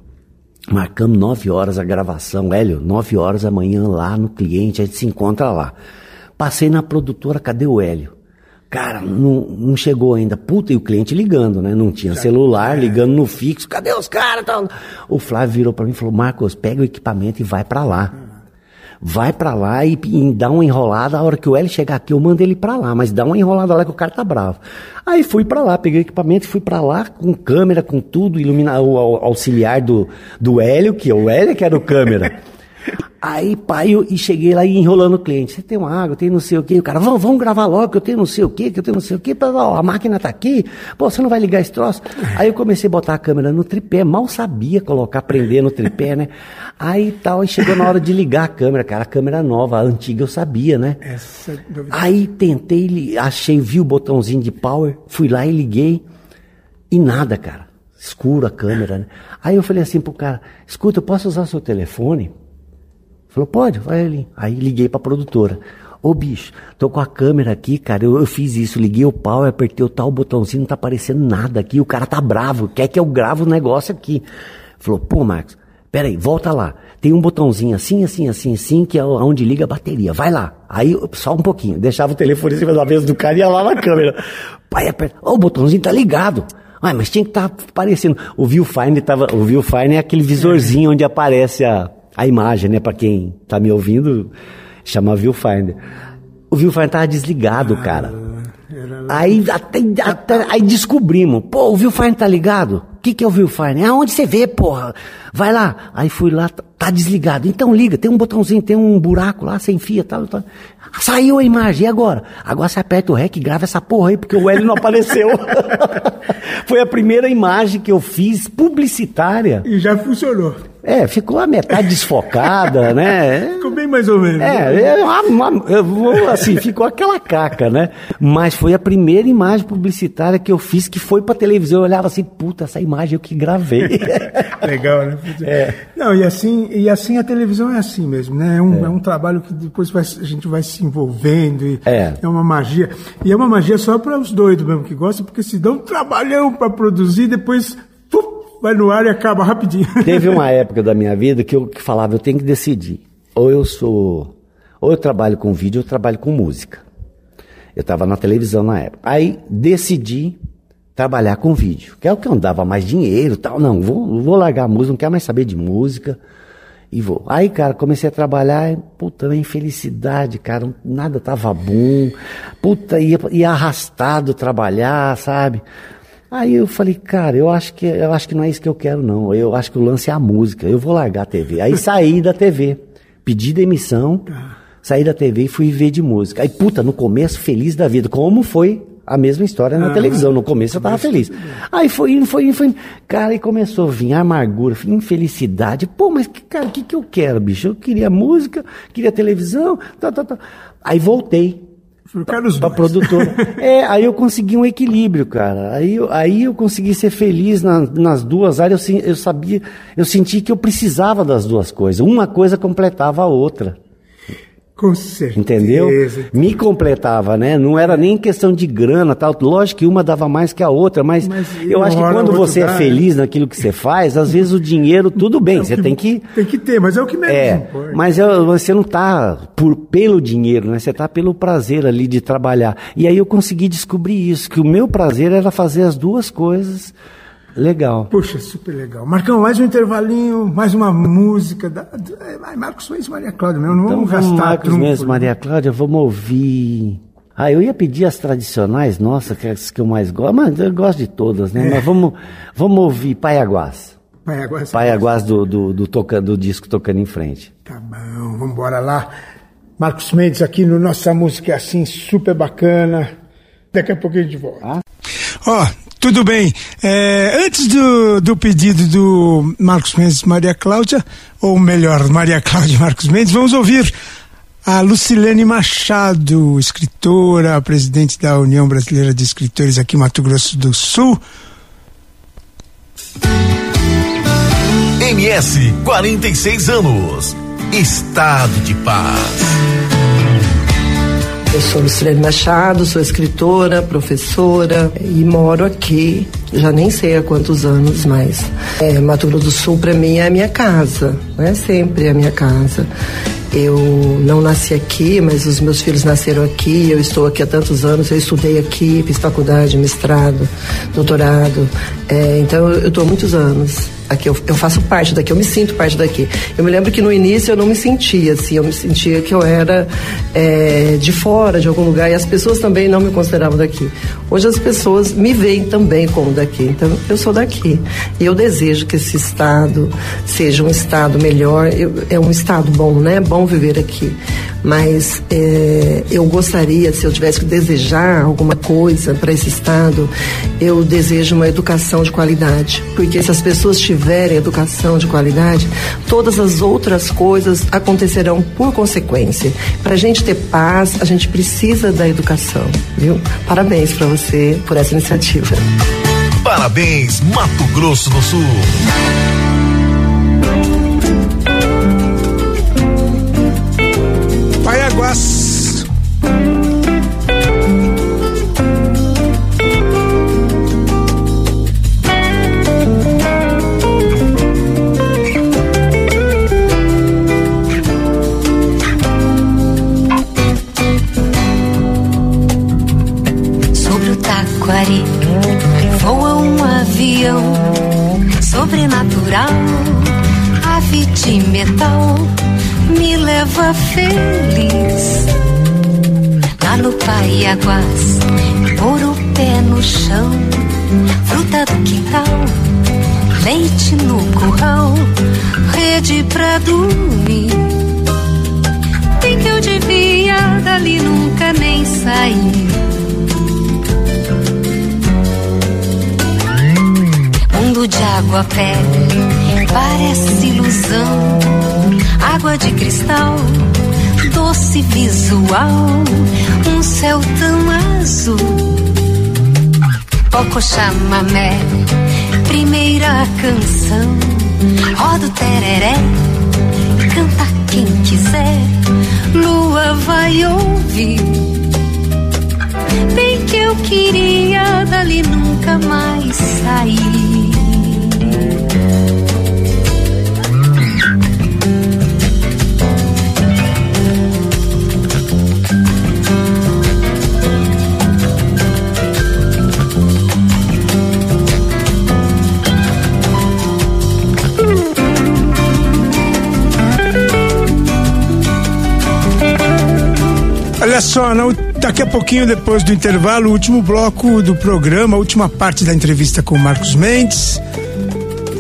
Marcamos nove horas a gravação, Hélio, nove horas amanhã lá no cliente, a gente se encontra lá. Passei na produtora, cadê o Hélio? Cara, não, não chegou ainda. Puta, e o cliente ligando, né? Não tinha celular, ligando no fixo. Cadê os caras? O Flávio virou pra mim e falou: Marcos, pega o equipamento e vai pra lá. Vai pra lá e, e dá uma enrolada. A hora que o Hélio chegar aqui, eu mando ele pra lá. Mas dá uma enrolada lá que o cara tá bravo. Aí fui pra lá, peguei o equipamento fui pra lá com câmera, com tudo, iluminar o au- auxiliar do, do Hélio, que é o Hélio que era o câmera. Aí, pai, eu, e cheguei lá e enrolando o cliente. Você tem uma água, tem não sei o quê. O cara, vamos, vamos gravar logo, que eu tenho não sei o quê, que eu tenho não sei o quê. Ó, A máquina tá aqui. Pô, você não vai ligar esse troço? Aí eu comecei a botar a câmera no tripé. Mal sabia colocar, prender no tripé, né? Aí tal, aí chegou na hora de ligar a câmera, cara. A câmera nova, a antiga eu sabia, né? Essa dúvida. Aí tentei, achei, vi o botãozinho de power, fui lá e liguei. E nada, cara. Escuro a câmera, né? Aí eu falei assim pro cara, escuta, eu posso usar seu telefone? Falou, pode, vai ali. Aí liguei pra produtora. Ô bicho, tô com a câmera aqui, cara. Eu, eu fiz isso, liguei o pau, apertei o tal botãozinho, não tá aparecendo nada aqui. O cara tá bravo, quer que eu grave o negócio aqui. Falou, pô, Marcos, peraí, volta lá. Tem um botãozinho assim, assim, assim, assim, que é onde liga a bateria. Vai lá. Aí, só um pouquinho. Deixava o telefone em cima da mesa do cara e ia lá na câmera. Pai, aperta. Ô, o botãozinho tá ligado. Ah, mas tinha que estar aparecendo. O viewfinder tava. O viewfinder é aquele visorzinho onde aparece a, a imagem, né? Pra quem tá me ouvindo, chama viewfinder. O viewfinder tava desligado, cara. Aí, até, até- aí descobrimos. Pô, o viewfinder tá ligado? O que, que é o viewfinder? Aonde você vê, porra? Vai lá. Aí fui lá, tá- tá desligado. Então liga, tem um botãozinho, tem um buraco lá, sem fia, tal, tal. Saiu a imagem, e agora? Agora você aperta o REC e grava essa porra aí, porque o L não apareceu. Foi a primeira imagem que eu fiz publicitária. E já funcionou. É, ficou a metade desfocada, né? Ficou bem mais ou menos. É, é uma- uma- eu vou, assim, ficou aquela caca, né? Mas foi a primeira imagem publicitária que eu fiz que foi pra televisão. Eu olhava assim, puta, essa imagem eu que gravei. Legal, né? É. Não, e assim, e assim a televisão é assim mesmo, né? É um, é. um trabalho que depois vai- a gente vai se envolvendo e É. uma magia. E é uma magia só para os doidos mesmo que gostam, porque se dá um trabalhão para produzir, depois pum, vai no ar e acaba rapidinho. Teve uma época da minha vida que eu que falava, eu tenho que decidir. Ou eu sou. Ou eu trabalho com vídeo ou eu trabalho com música. Eu estava na televisão na época. Aí decidi trabalhar com vídeo, que é o que eu dava mais dinheiro e tal. Não, vou, vou largar a música, não quero mais saber de música. E vou. Aí, cara, comecei a trabalhar, e, puta, uma infelicidade, cara, nada tava bom. Puta, ia, ia arrastado trabalhar, sabe? Aí eu falei, cara, eu acho que eu acho que não é isso que eu quero, não. Eu acho que o lance é a música. Eu vou largar a TV. Aí saí da TV, pedi demissão, saí da TV e fui viver de música. Aí, puta, no começo, feliz da vida, como foi a mesma história na televisão. No começo eu tava feliz. Aí foi indo, foi indo, foi indo. Cara, aí começou a vir amargura, infelicidade. Pô, mas, que- cara, o que, que eu quero, bicho? Eu queria música, queria televisão, tá, tá, tá. Aí voltei pra dois. produtora. É, aí eu consegui um equilíbrio, cara. Aí, eu- aí eu consegui ser feliz na- nas duas áreas. Eu, eu sabia, eu senti que eu precisava das duas coisas. Uma coisa completava a outra. Com certeza. Entendeu? Me completava, né? Não era nem questão de grana, tal. Lógico que uma dava mais que a outra, mas, Mas eu acho que quando você dá, é feliz naquilo que você faz, às vezes o dinheiro, tudo bem, você tem que Tem que ter, mas é o que menos é, importa. mas eu- você não tá por, pelo dinheiro, né? Você tá pelo prazer ali de trabalhar. E aí eu consegui descobrir isso, que o meu prazer era fazer as duas coisas legal. Puxa, super legal. Marcão, mais um intervalinho, mais uma música. Da, é, Marcos Mendes e Maria Cláudia mesmo. Não Então vamos gastar Marcos trunfo, mesmo, né? Maria Cláudia, vamos ouvir. Ah, eu ia pedir as tradicionais, nossa, que é as que eu mais gosto, mas eu gosto de todas, né? Mas vamos, vamos ouvir Paiaguás. Paiaguás. Paiaguás do, do, do, toca- do disco Tocando em Frente. Tá bom, vamos embora lá. Marcos Mendes aqui no Nossa Música é Assim, super bacana. Daqui a pouco a gente volta. Ó, tudo bem. É, antes do, do pedido do Marcos Mendes Maria Cláudia, ou melhor, Maria Cláudia e Marcos Mendes, vamos ouvir a Lucilene Machado, escritora, presidente da União Brasileira de Escritores aqui em Mato Grosso do Sul. MS 46 anos. Estado de paz. Eu sou Lucilene Machado, sou escritora, professora e moro aqui, já nem sei há quantos anos, mas é, Mato Grosso do Sul para mim é a minha casa, é sempre a minha casa. Eu não nasci aqui, mas os meus filhos nasceram aqui, eu estou aqui há tantos anos, eu estudei aqui, fiz faculdade, mestrado, doutorado, é, então eu estou há muitos anos aqui eu, eu faço parte daqui, eu me sinto parte daqui. Eu me lembro que no início eu não me sentia assim, eu me sentia que eu era é, de fora, de algum lugar, e as pessoas também não me consideravam daqui. Hoje as pessoas me veem também como daqui, então eu sou daqui. E eu desejo que esse estado seja um estado melhor, eu, é um estado bom, né? É bom viver aqui. Mas é, eu gostaria, se eu tivesse que desejar alguma coisa para esse estado, eu desejo uma educação de qualidade. Porque se as pessoas tiverem educação de qualidade, todas as outras coisas acontecerão por consequência. Para a gente ter paz, a gente precisa da educação, viu? Parabéns para você por essa iniciativa. Parabéns, Mato Grosso do Sul. Céu tão azul. Coco chamamé, primeira canção. Roda o tereré, canta quem quiser. Lua vai ouvir. Bem que eu queria dali nunca mais sair. Olha só, u- daqui a pouquinho depois do intervalo, o último bloco do programa, a última parte da entrevista com Marcos Mendes.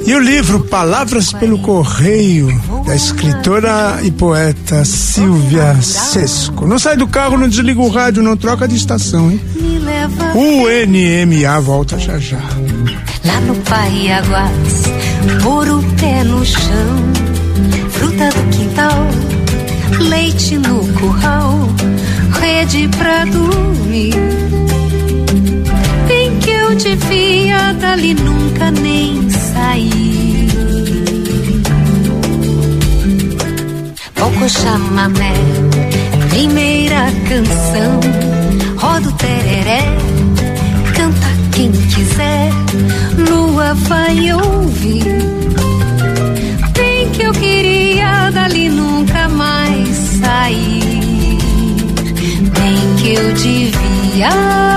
E o livro Palavras pelo Correio, da escritora e poeta Silvia Sesco. Não sai do carro, não desliga o rádio, não troca de estação, hein? Me leva O NMA volta já já. lá no Paiaguás, pôr o pé no chão, fruta do quintal, leite no curral, rede pra dormir. Bem que eu devia dali nunca nem sair. Pouco chamamé, primeira canção. Roda o tereré, canta quem quiser, lua vai ouvir. Bem que eu queria dali nunca mais sair. Que eu devia.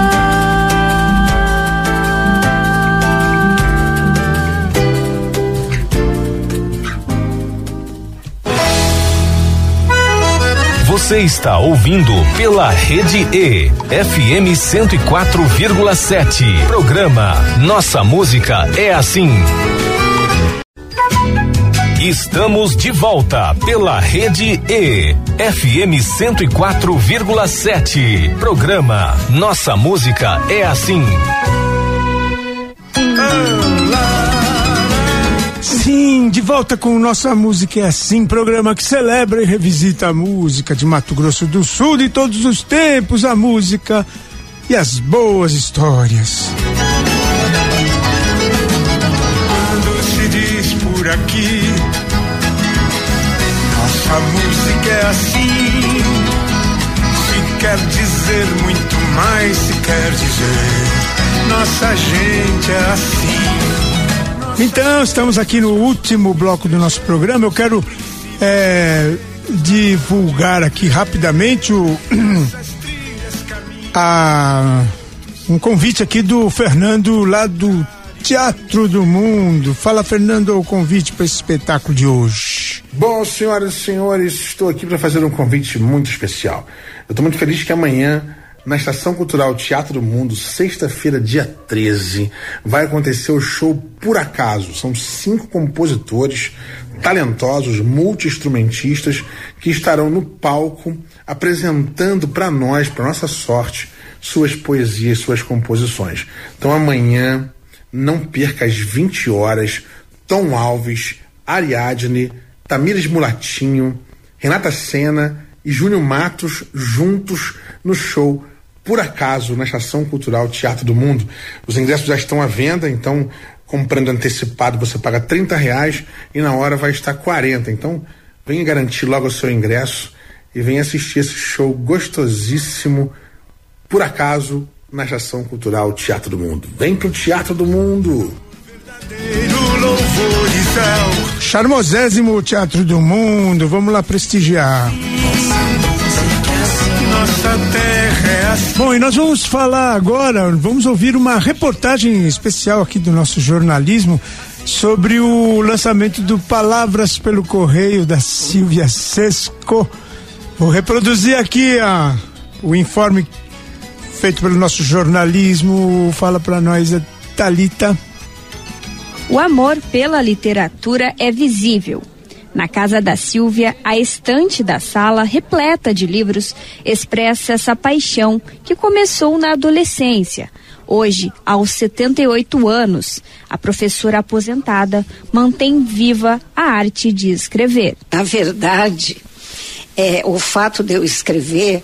Você está ouvindo pela Rede E, FM 104,7. Programa Nossa Música é Assim. Estamos de volta pela Rede E, FM 104,7. Programa Nossa Música é Assim. Sim, de volta com Nossa Música é Assim, programa que celebra e revisita a música de Mato Grosso do Sul de todos os tempos, a música e as boas histórias. Quando se diz por aqui, música é assim. Se quer dizer muito mais, se quer dizer, nossa gente é assim. Então, estamos aqui no último bloco do nosso programa. Eu quero é, divulgar aqui rapidamente o, a, um convite aqui do Fernando lá do Teatro do Mundo. Fala, Fernando, o convite para esse espetáculo de hoje. Bom, senhoras e senhores, estou aqui para fazer um convite muito especial. Eu estou muito feliz que amanhã na Estação Cultural Teatro do Mundo, sexta-feira, dia 13, vai acontecer o show Por Acaso. São cinco compositores talentosos, multi-instrumentistas, que estarão no palco apresentando para nós, para nossa sorte, suas poesias, suas composições. Então amanhã, não perca às 20 horas, Tom Alves, Ariadne, Tamires Mulatinho, Renata Sena e Júnior Matos juntos no show por acaso na Estação Cultural Teatro do Mundo. Os ingressos já estão à venda, então comprando antecipado você paga 30 reais e na hora vai estar 40. Então venha garantir logo o seu ingresso e venha assistir esse show gostosíssimo por acaso na Estação Cultural Teatro do Mundo. Vem pro Teatro do Mundo! Charmosésimo Teatro do Mundo, vamos lá prestigiar. Nossa terra é assim. Bom, e nós vamos falar agora, vamos ouvir uma reportagem especial aqui do nosso jornalismo sobre o lançamento do Palavras pelo Correio da Silvia Sesco. Vou reproduzir aqui a, o informe feito pelo nosso jornalismo. Fala para nós, a Talita. O amor pela literatura é visível. Na casa da Silvia, a estante da sala, repleta de livros, expressa essa paixão que começou na adolescência. Hoje, aos 78 anos, a professora aposentada mantém viva a arte de escrever. Na verdade, é, o fato de eu escrever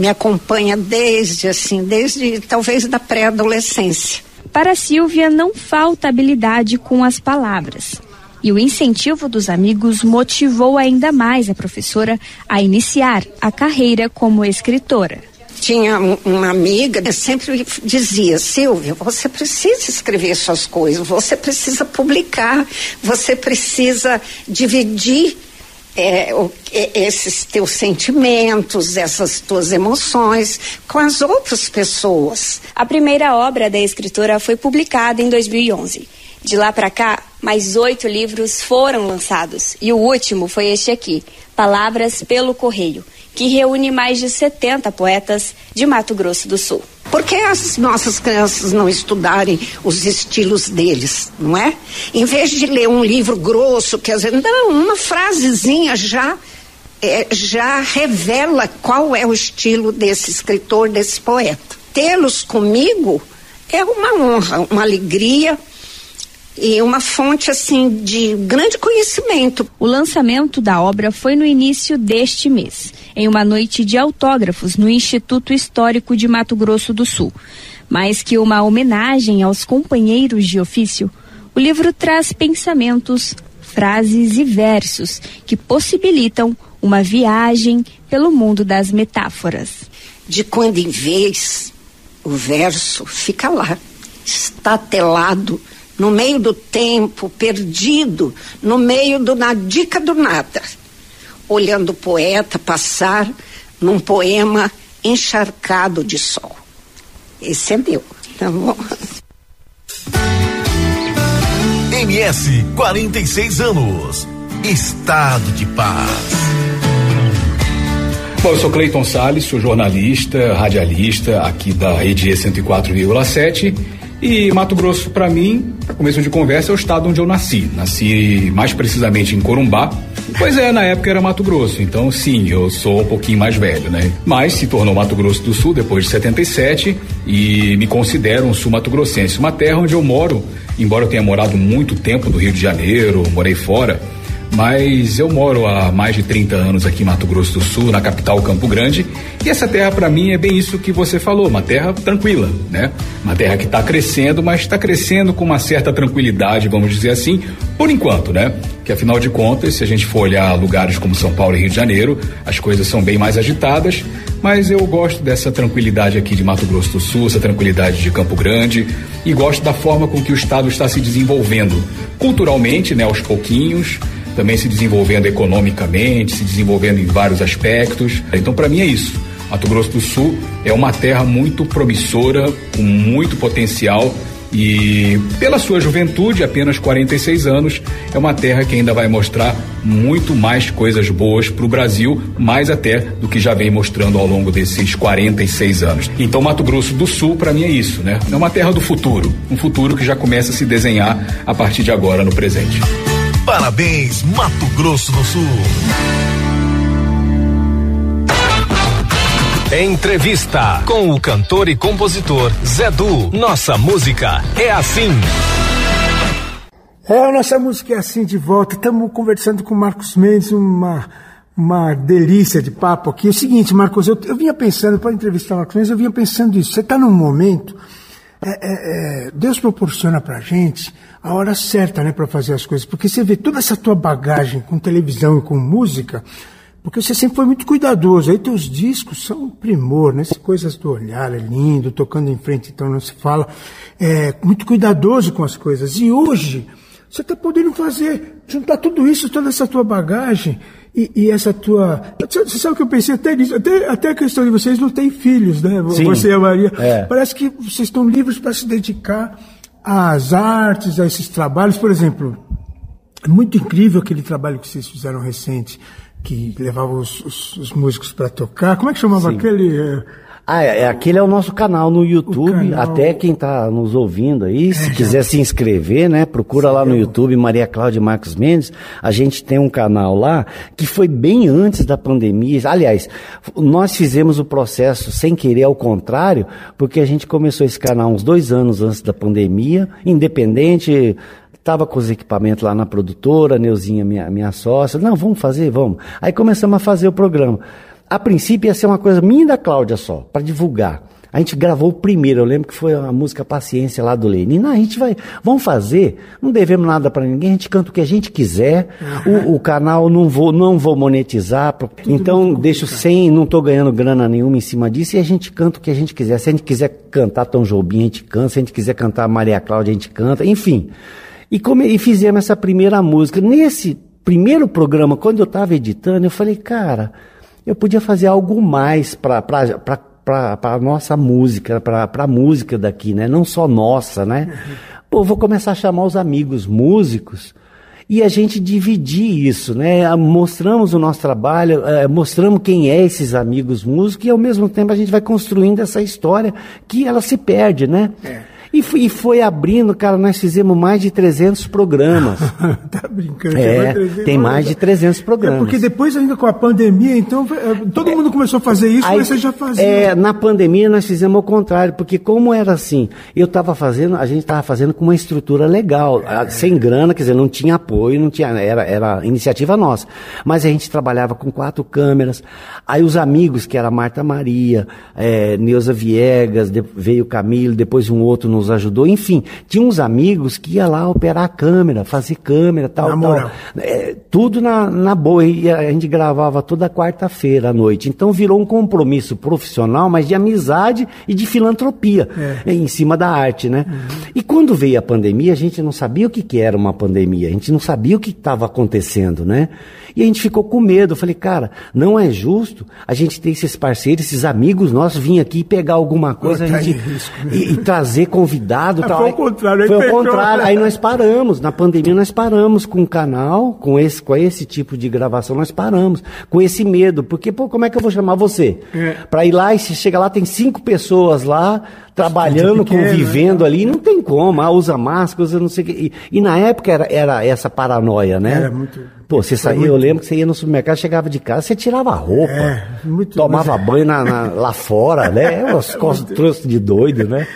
me acompanha desde assim, desde talvez da pré-adolescência. Para Silvia, não falta habilidade com as palavras. E o incentivo dos amigos motivou ainda mais a professora a iniciar a carreira como escritora. Tinha um- uma amiga que sempre dizia: Silvia, você precisa escrever suas coisas, você precisa publicar, você precisa dividir é, e- esses teus sentimentos, essas tuas emoções com as outras pessoas. A primeira obra da escritora foi publicada em 2011. De lá para cá, mais oito livros foram lançados e o último foi este aqui, Palavras pelo Correio, que reúne mais de 70 poetas de Mato Grosso do Sul. Por que as nossas crianças não estudarem os estilos deles, não é? Em vez de ler um livro grosso, quer dizer, não, uma frasezinha já é, já revela qual é o estilo desse escritor, desse poeta. Tê-los comigo é uma honra, uma alegria e uma fonte assim de grande conhecimento. O lançamento da obra foi no início deste mês, em uma noite de autógrafos no Instituto Histórico de Mato Grosso do Sul. Mais que uma homenagem aos companheiros de ofício, o livro traz pensamentos, frases e versos que possibilitam Uma viagem pelo mundo das metáforas. De quando em vez, o verso fica lá, estatelado, no meio do tempo, perdido, no meio do nadica do nada, olhando o poeta passar num poema encharcado de sol. Esse é meu, tá bom? MS 46 anos. Estado de paz. Bom, eu sou Cleiton Salles, sou jornalista, radialista aqui da Rede 104,7 e Mato Grosso para mim, para começo de conversa, é o estado onde eu nasci. Nasci mais precisamente em Corumbá. Pois é, na época era Mato Grosso, então sim, eu sou um pouquinho mais velho, né? Mas se tornou Mato Grosso do Sul depois de 77 e me considero um sul-mato-grossense, uma terra onde eu moro, embora eu tenha morado muito tempo no Rio de Janeiro, morei fora, mas eu moro há mais de 30 anos aqui em Mato Grosso do Sul, na capital Campo Grande, e essa terra para mim é bem isso que você falou, uma terra tranquila, né? Uma terra que está crescendo, mas está crescendo com uma certa tranquilidade, vamos dizer assim, por enquanto, né? Que afinal de contas, se a gente for olhar lugares como São Paulo e Rio de Janeiro, as coisas são bem mais agitadas, mas eu gosto dessa tranquilidade aqui de Mato Grosso do Sul, essa tranquilidade de Campo Grande, e gosto da forma com que o estado está se desenvolvendo culturalmente, né, aos pouquinhos, também se desenvolvendo economicamente, se desenvolvendo em vários aspectos. Então, para mim é isso. Mato Grosso do Sul é uma terra muito promissora, com muito potencial e pela sua juventude, apenas 46 anos, é uma terra que ainda vai mostrar muito mais coisas boas para o Brasil, mais até do que já vem mostrando ao longo desses 46 anos. Então, Mato Grosso do Sul, para mim, é isso, né? É uma terra do futuro, um futuro que já começa a se desenhar a partir de agora no presente. Parabéns, Mato Grosso do Sul. Entrevista com o cantor e compositor Zé Du. Nossa música é assim. É, a nossa música é assim de volta. Estamos conversando com o Marcos Mendes, uma, uma delícia de papo aqui. É o seguinte, Marcos, eu, eu vinha pensando, para entrevistar o Marcos Mendes, eu vinha pensando isso. Você está num momento. É, é, é, Deus proporciona pra gente a hora certa, né, para fazer as coisas. Porque você vê toda essa tua bagagem com televisão e com música, porque você sempre foi muito cuidadoso. Aí teus discos são um primor, né? Coisas do olhar, é lindo, tocando em frente, então não se fala. É, muito cuidadoso com as coisas. E hoje, você está podendo fazer, juntar tudo isso, toda essa tua bagagem e, e, essa tua. Você sabe o que eu pensei até nisso? Até, até a questão de vocês não têm filhos, né? Sim. Você e a Maria. É. Parece que vocês estão livres para se dedicar às artes, a esses trabalhos. Por exemplo, é muito incrível aquele trabalho que vocês fizeram recente, que levava os, os, os músicos para tocar. Como é que chamava Sim. aquele? é, Ah, é, aquele é o nosso canal no YouTube. canal. Até quem está nos ouvindo aí, se quiser se inscrever, né? Procura lá no YouTube Maria Cláudia Marcos Mendes. A gente tem um canal lá que foi bem antes da pandemia. Aliás, nós fizemos o processo sem querer ao contrário, porque a gente começou esse canal uns dois anos antes da pandemia, independente. Estava com os equipamentos lá na produtora, Neuzinha, minha, minha sócia. Não, vamos fazer, vamos. Aí começamos a fazer o programa. A princípio ia ser uma coisa minha e da Cláudia só, para divulgar. A gente gravou o primeiro, eu lembro que foi a música Paciência lá do Lenin. A gente vai, vamos fazer, não devemos nada para ninguém, a gente canta o que a gente quiser. O, o canal não vou, não vou monetizar, pro- então deixo sem, não estou ganhando grana nenhuma em cima disso e a gente canta o que a gente quiser. Se a gente quiser cantar Tom Jobim, a gente canta. Se a gente quiser cantar Maria Cláudia, a gente canta. Enfim. E, come, e fizemos essa primeira música. Nesse primeiro programa, quando eu estava editando, eu falei, cara, eu podia fazer algo mais para a nossa música, para a música daqui, né? Não só nossa, né? Pô, vou começar a chamar os amigos músicos e a gente dividir isso, né? Ah, Mostramos o nosso trabalho, eh, mostramos quem é esses amigos músicos e ao mesmo tempo a gente vai construindo essa história que ela se perde, né? E foi, e foi abrindo, cara, nós fizemos mais de 300 programas. tá brincando. É, tem mais de 300 programas. É porque depois ainda com a pandemia, então é, todo mundo começou a fazer isso, Aí, mas você já fazia. É, na pandemia nós fizemos o contrário, porque como era assim, eu estava fazendo, a gente estava fazendo com uma estrutura legal, ah, sem grana, quer dizer, não tinha apoio, não tinha, era, era iniciativa nossa. Mas a gente trabalhava com quatro câmeras. Aí os amigos, que era Marta Maria, é, Neuza Viegas, de- veio Camilo, depois um outro nos nos ajudou. Enfim, tinha uns amigos que ia lá operar a câmera, fazer câmera, tal, Na tal. É, tudo na, na boa. E a gente gravava toda quarta-feira à noite. Então virou um compromisso profissional, mas de amizade e de filantropia É. em cima da arte, né? E quando veio a pandemia, a gente não sabia o que, que era uma pandemia, a gente não sabia o que estava acontecendo, né? E a gente ficou com medo. Eu falei, cara, não é justo a gente ter esses parceiros, esses amigos nossos, vir aqui e pegar alguma coisa gente, né? e, e trazer convidado. Ah, tal. foi ao contrário, aí Foi pegou. contrário. Aí nós paramos. Na pandemia nós paramos com o canal, com esse, com esse tipo de gravação, nós paramos. Com esse medo. Porque, pô, como é que eu vou chamar você? É. Pra ir lá e se chega lá, tem cinco pessoas lá, trabalhando, pequeno, convivendo né? ali, não tem como. Ah, usa máscara, usa não sei o quê. E, e na época era, era essa paranoia, né? Era muito- Pô, você saía, eu lembro que você ia no supermercado, chegava de casa, você tirava a roupa. É, muito- tomava banho na- na- lá fora, né? É Uns troços de doido, né?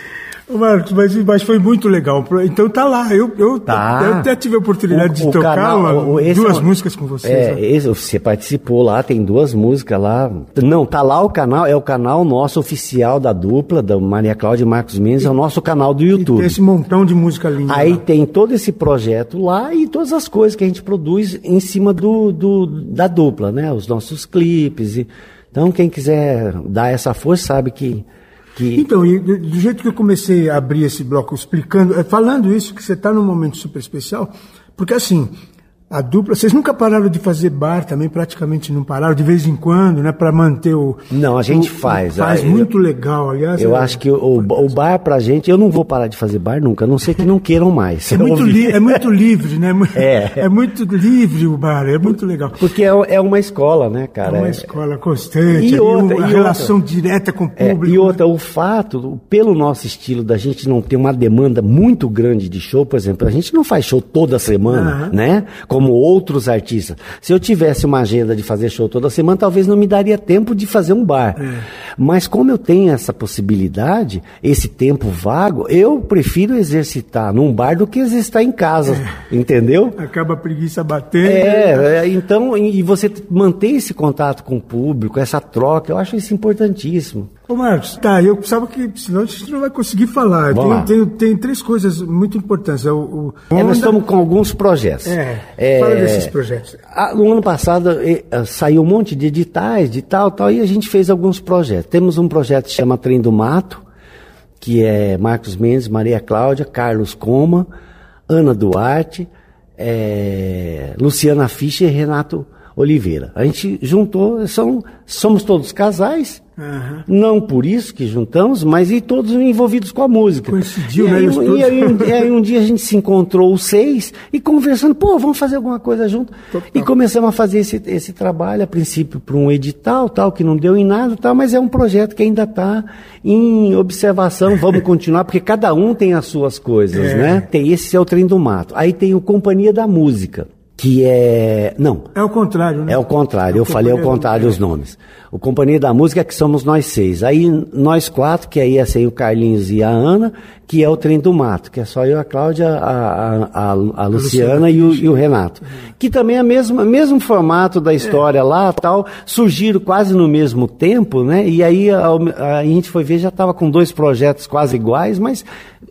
Marcos, mas, mas foi muito legal. Então tá lá. Eu, eu, Tá. eu até tive a oportunidade O- de tocar canal, uma- o- duas é músicas com vocês. É, né? esse, você participou lá, tem duas músicas lá. Não, tá lá o canal, é o canal nosso oficial da dupla, da Maria Cláudia e Marcos Mendes, é o nosso canal do YouTube. Tem esse montão de música linda. Aí lá. tem todo esse projeto lá e todas as coisas que a gente produz em cima do, do- da dupla, né? Os nossos clipes. E, então, quem quiser dar essa força sabe que. Que Então, do, jeito que eu comecei a abrir esse bloco explicando, eh, falando isso, que você está num momento super especial, porque assim, a dupla, vocês nunca pararam de fazer bar também, praticamente não pararam, de vez em quando, né, para manter o. Não, a gente o- faz. Faz Ah, eu- muito legal, aliás. eu é- acho que o, o bar pra gente, eu não vou parar de fazer bar nunca, a não ser que não queiram mais. É muito, li- é muito livre, né? É. É muito livre o bar, é muito legal. Porque é, é uma escola, né, É cara? uma É- escola constante, E outra, uma e relação direta com o É, público. e outra, o fato, pelo nosso estilo da gente não ter uma demanda muito grande de show, por exemplo, a gente não faz show toda semana, né? Como outros artistas. Se eu tivesse uma agenda de fazer show toda semana, talvez não me daria tempo de fazer um bar. É. Mas como eu tenho essa possibilidade, esse tempo vago, eu prefiro exercitar num bar do que exercitar em casa, entendeu? Acaba a preguiça batendo. É, é, então, e você manter esse contato com o público, essa troca, eu acho isso importantíssimo. Ô Marcos, tá, eu pensava que senão a gente não vai conseguir falar. Tem, tem, tem três coisas muito importantes. É o, o É, nós estamos com alguns projetos. É, fala desses projetos. ah, No ano passado ah, saiu um monte de editais, de tal, tal, e a gente fez alguns projetos. Temos um projeto que chama Trem do Mato, que é Marcos Mendes, Maria Cláudia, Carlos Coma, Ana Duarte, eh, Luciana Fischer e Renato Oliveira. A gente juntou, são, somos todos casais, Aham. não por isso que juntamos, mas e todos envolvidos com a música. Coincidiu, e né, aí, todos? e aí um- e aí um dia a gente se encontrou os seis e conversando, pô, vamos fazer alguma coisa junto. E começamos a fazer esse, esse trabalho, a princípio, para um edital, tal, que não deu em nada, tal, mas é um projeto que ainda está em observação. Vamos continuar, porque cada um tem as suas coisas, É. né? Tem esse é o trem do mato. Aí tem o Companhia da Música, que é. Não, É o contrário, né? é o contrário, eu falei ao Companhia da contrário os nomes. O Companhia da Música é que somos nós seis. Aí nós quatro, que aí é sem o Carlinhos e a Ana, que é o Trem do Mato, que é só eu, a Cláudia, a, a, a, a Luciana e o, e o Renato. Que também é o mesmo, mesmo formato da história lá, tal, surgiram quase no mesmo tempo, né? E aí a, a gente foi ver, já estava com dois projetos quase iguais, mas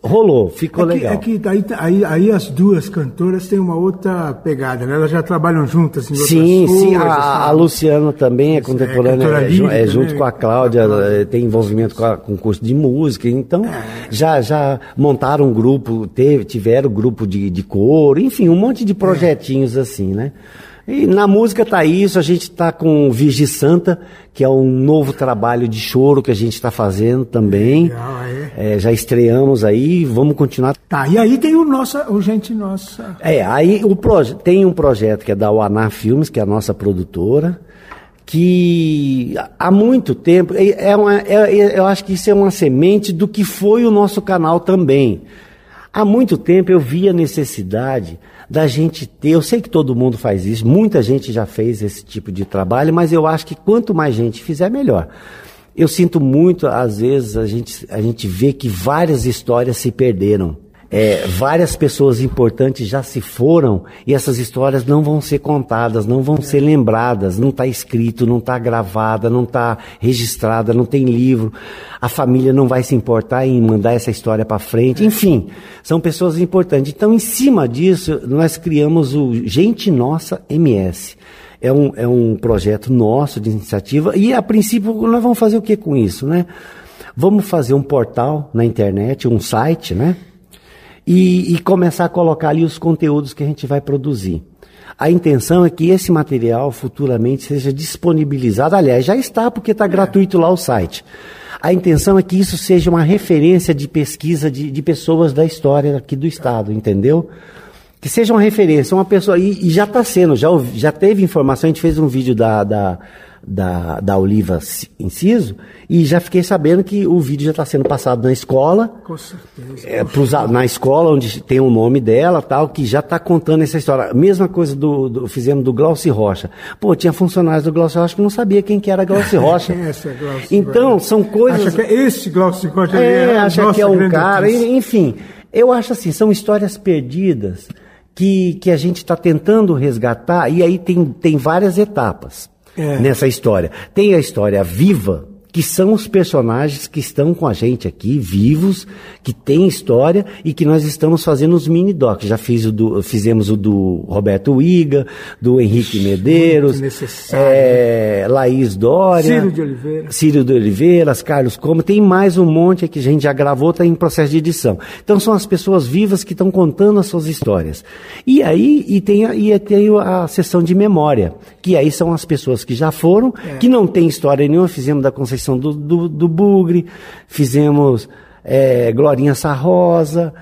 rolou, ficou É que, legal. é que aí, aí, aí as duas cantoras têm uma outra pegada, né? Elas já trabalham juntas em Sim, sim, coisas, a, a? Luciana também é contemporânea, cantora é, é lírica, junto né? com a Cláudia, eh, tem envolvimento com, a, com o curso de música, então É. já, já montaram um grupo, teve, tiveram grupo de, de coro, enfim, um monte de projetinhos assim, né? E na música tá isso, a gente tá com Virgem Santa, que é um novo trabalho de choro que a gente está fazendo também. Legal, é. Eh, já estreamos aí, vamos continuar Tá, e aí tem o nossa, o Gente Nossa. é, aí o proje- tem um projeto que é da Uaná Filmes, que é a nossa produtora, que há muito tempo, é, é uma- é- é- eu acho que isso é uma semente do que foi o nosso canal também. Há muito tempo eu vi a necessidade da gente ter, eu sei que todo mundo faz isso, muita gente já fez esse tipo de trabalho, mas eu acho que quanto mais gente fizer, melhor. Eu sinto muito, às vezes, a gente, a gente vê que várias histórias se perderam. É, várias pessoas importantes já se foram e essas histórias não vão ser contadas, não vão ser lembradas, não está escrito, não está gravada, não está registrada, não tem livro. A família não vai se importar em mandar essa história para frente. Enfim, são pessoas importantes. Então, em cima disso, nós criamos o Gente Nossa MS. É um, é um projeto nosso de iniciativa e, a princípio, nós vamos fazer o que com isso, né? Vamos fazer um portal na internet, um site, né? E, e começar a colocar ali os conteúdos que a gente vai produzir. A intenção é que esse material futuramente seja disponibilizado. Aliás, já está, porque está gratuito lá o site. A intenção é que isso seja uma referência de pesquisa de, de pessoas da história aqui do Estado, entendeu? Que seja uma referência, uma pessoa. E, e já está sendo, já, já teve informação, a gente fez um vídeo da, da da, da Oliva Inciso e já fiquei sabendo que o vídeo já está sendo passado na escola. Com certeza. É, pros, na escola onde tem o nome dela tal, que já está contando essa história. Mesma coisa do, do fizemos do Glauci Rocha. Pô, tinha funcionários do Glauci Rocha que não sabia quem que era Glauci Rocha. quem é esse Glauci então, são coisas. Acha que é esse Glauci Rocha? É, é acha que é um cara. Notícia. Enfim, eu acho assim, são histórias perdidas que, que a gente está tentando resgatar e aí tem, tem várias etapas é. nessa história. Tem a história viva, que são os personagens que estão com a gente aqui, vivos, que têm história e que nós estamos fazendo os mini docs. Já fiz o do, fizemos o do Roberto Iga, do Henrique Medeiros, é, Laís Dória, Ciro de Oliveira, Ciro de Oliveira, Carlos Como, tem mais um monte que a gente já gravou, está em processo de edição. Então são as pessoas vivas que estão contando as suas histórias. E aí e tem, a, e tem a sessão de memória, que aí são as pessoas que já foram, é. que não tem história nenhuma, fizemos da Conceição do, do, do Bugre, fizemos é, Glorinha Sarrosa,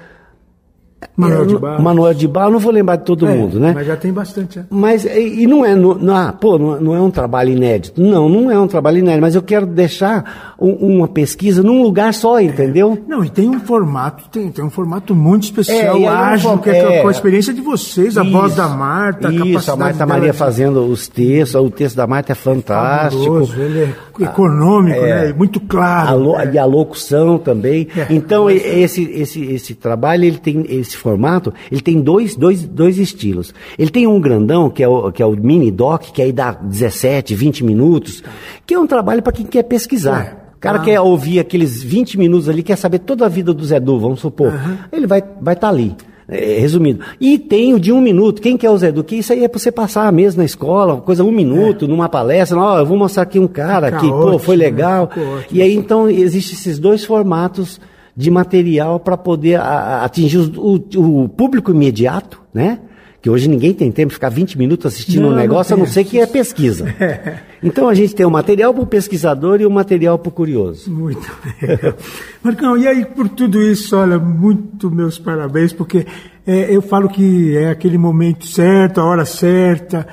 Manuel de Barros. Manuel de Barros, não vou lembrar de todo é, mundo, né? Mas já tem bastante. É. Mas, e, e não é, não, não, ah, pô, não, não, é um trabalho inédito. Não, não é um trabalho inédito, mas eu quero deixar um, uma pesquisa num lugar só, entendeu? É. Não, e tem um formato, tem, tem um formato muito especial, é, ágil, que é, com a experiência de vocês, a isso, voz da Marta, a Isso, a Marta Maria de... fazendo os textos, o texto da Marta é fantástico. ele é econômico, é, né? Muito claro. A, e a locução também. então, esse, esse, esse trabalho, ele tem esse formato, ele tem dois, dois, dois estilos. Ele tem um grandão, que é o, que é o mini doc, que aí dá 17, 20 minutos, que é um trabalho para quem quer pesquisar. O cara ah. quer ouvir aqueles 20 minutos ali, quer saber toda a vida do Zé Du, vamos supor. Uhum. Ele vai estar vai tá ali. É, resumido. E tem o de um minuto. Quem quer o Zé Du? Que isso aí é para você passar a mesa na escola, coisa um minuto, é. numa palestra. Ó, eu vou mostrar aqui um cara que, pô, foi né? legal. E aí, então, existem esses dois formatos de material para poder a, atingir o, o, o, público imediato, né? Que hoje ninguém tem tempo de ficar 20 minutos assistindo não, um negócio, não a não ser que é pesquisa. É. Então a gente tem o material para o pesquisador e o material para o curioso. Muito legal. Marcão, e aí por tudo isso, olha, muito meus parabéns, porque é, eu falo que é aquele momento certo, a hora certa,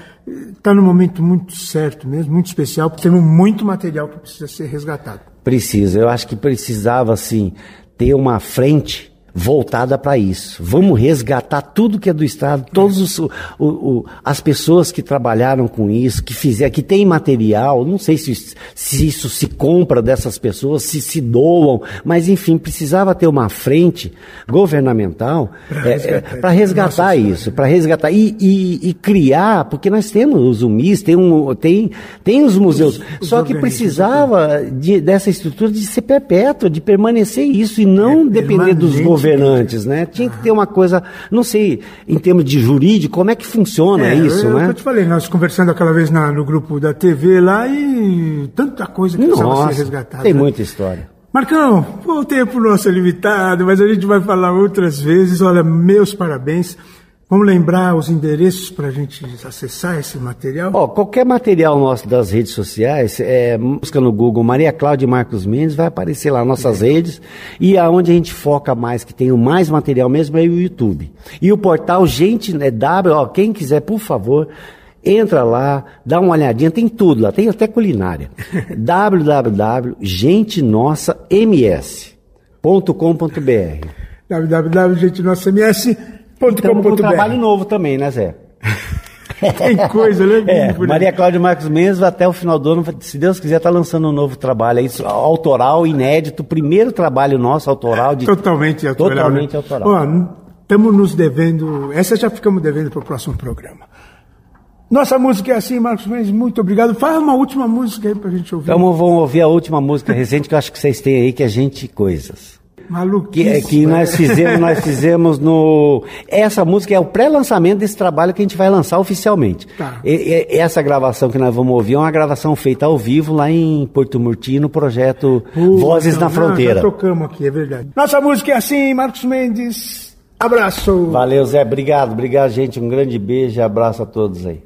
está no momento muito certo mesmo, muito especial, porque temos muito material que precisa ser resgatado. Precisa, eu acho que precisava, assim, ter uma frente voltada para isso. Vamos resgatar tudo que é do Estado, todos os, o, o, as pessoas que trabalharam com isso, que fizeram, que tem material, não sei se, se isso se compra dessas pessoas, se se doam, mas enfim, precisava ter uma frente governamental para é, resgatar, é, resgatar isso, para resgatar e, e, e, criar, porque nós temos os UMIS, tem, um, tem, tem os museus, os, os só que precisava de, dessa estrutura de ser perpétua, de permanecer isso e não é, depender dos governos governantes, né? Tinha que ter uma coisa, não sei, em termos de jurídico, como é que funciona é, isso, eu, né? Eu te falei, nós conversando aquela vez na, no grupo da TV lá e tanta coisa que Nossa, precisava ser resgatada. Tem né? muita história. Marcão, o tempo nosso é limitado, mas a gente vai falar outras vezes. Olha, meus parabéns. Vamos lembrar os endereços para a gente acessar esse material? Oh, qualquer material nosso das redes sociais, é, busca no Google Maria Cláudia Marcos Mendes, vai aparecer lá nossas é. redes. E aonde a gente foca mais, que tem o mais material mesmo, é o YouTube. E o portal Gente é W, ó, quem quiser, por favor, entra lá, dá uma olhadinha, tem tudo lá, tem até culinária. www.gentenossams.com.br www.gentenossams.com.br Estamos com um trabalho novo também, né, Zé? Tem coisa, né? É, Maria Cláudia Marcos Mendes até o final do ano, se Deus quiser, está lançando um novo trabalho. Isso, autoral, inédito, primeiro trabalho nosso autoral. De, Totalmente autoral. Totalmente né? autoral. Estamos nos devendo, essa já ficamos devendo para o próximo programa. Nossa música é assim, Marcos Mendes, muito obrigado. Faz uma última música aí pra gente ouvir. Então vamos ouvir a última música recente que eu acho que vocês têm aí, que é Gente Coisas. Maluquice. Que, é que nós fizemos, nós fizemos no. Essa música é o pré-lançamento desse trabalho que a gente vai lançar oficialmente. Tá. E, e, essa gravação que nós vamos ouvir é uma gravação feita ao vivo lá em Porto Murti, no projeto Vozes não, na Fronteira. Não, já tocamos aqui, é verdade. Nossa música é assim, Marcos Mendes. Abraço. Valeu, Zé. Obrigado, obrigado, gente. Um grande beijo e abraço a todos aí.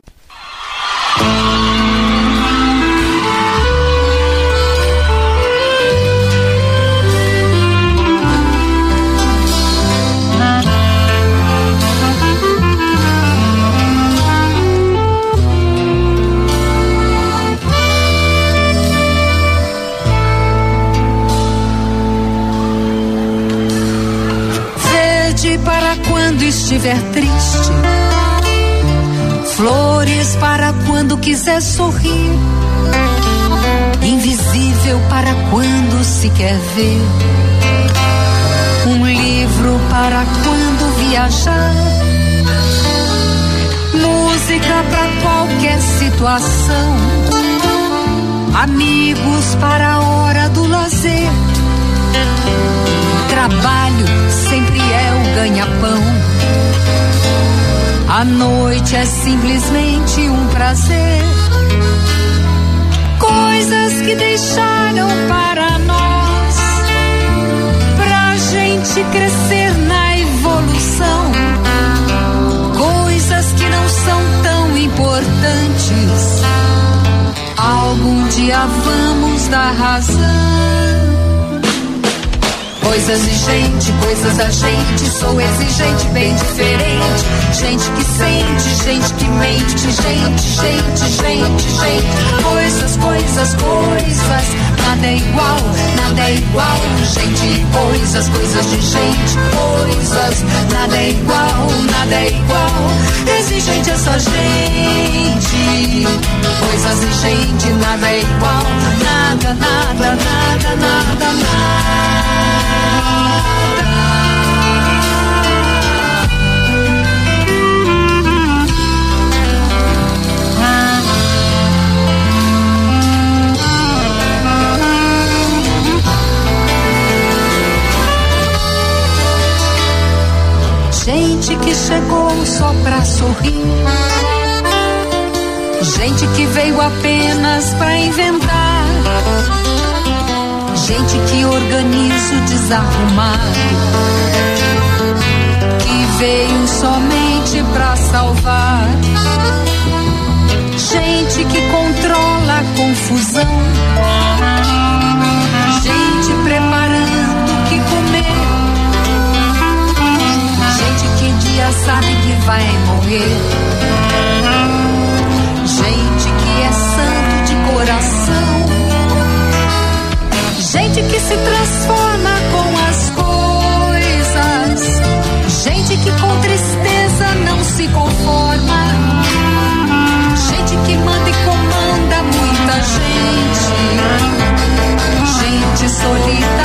Estiver triste. Flores para quando quiser sorrir, invisível para quando se quer ver, um livro para quando viajar, música para qualquer situação, amigos para a hora do lazer. Trabalho sempre é o ganha-pão. A noite é simplesmente um prazer. Coisas que deixaram para nós, pra gente crescer na evolução. Coisas que não são tão importantes. Algum dia vamos dar razão. Coisas de gente, coisas da gente. Sou exigente, bem diferente. Gente que sente, gente que mente. Gente, gente, gente, gente. Coisas, coisas, coisas. Nada é igual, nada é igual. Gente coisas, coisas de gente. Coisas, nada é igual, nada é igual. Exigente é só gente. Coisas e gente, nada é igual. Nada, nada, nada, nada, nada. Que chegou só pra sorrir. Gente que veio apenas pra inventar. Gente que organiza o desarrumado. Que veio somente pra salvar. Gente que controla a confusão. Gente preparando dia sabe que vai morrer. Gente que é santo de coração. Gente que se transforma com as coisas. Gente que com tristeza não se conforma. Gente que manda e comanda muita gente. Gente solitária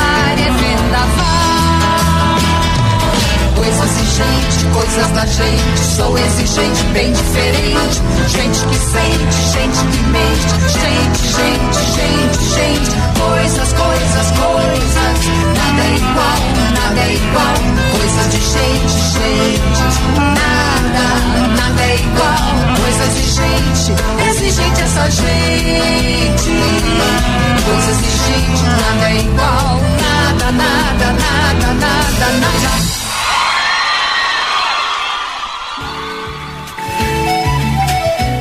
e gente, coisas da gente. Sou exigente, bem diferente. Gente que sente, gente que mente. Gente, gente, gente, gente. Coisas, coisas, coisas. Nada é igual, nada é igual. Coisas de gente, gente. Nada, nada é igual. Coisas de gente. Exigente só gente. Coisas de gente, nada é igual. Nada, nada, nada, nada, nada.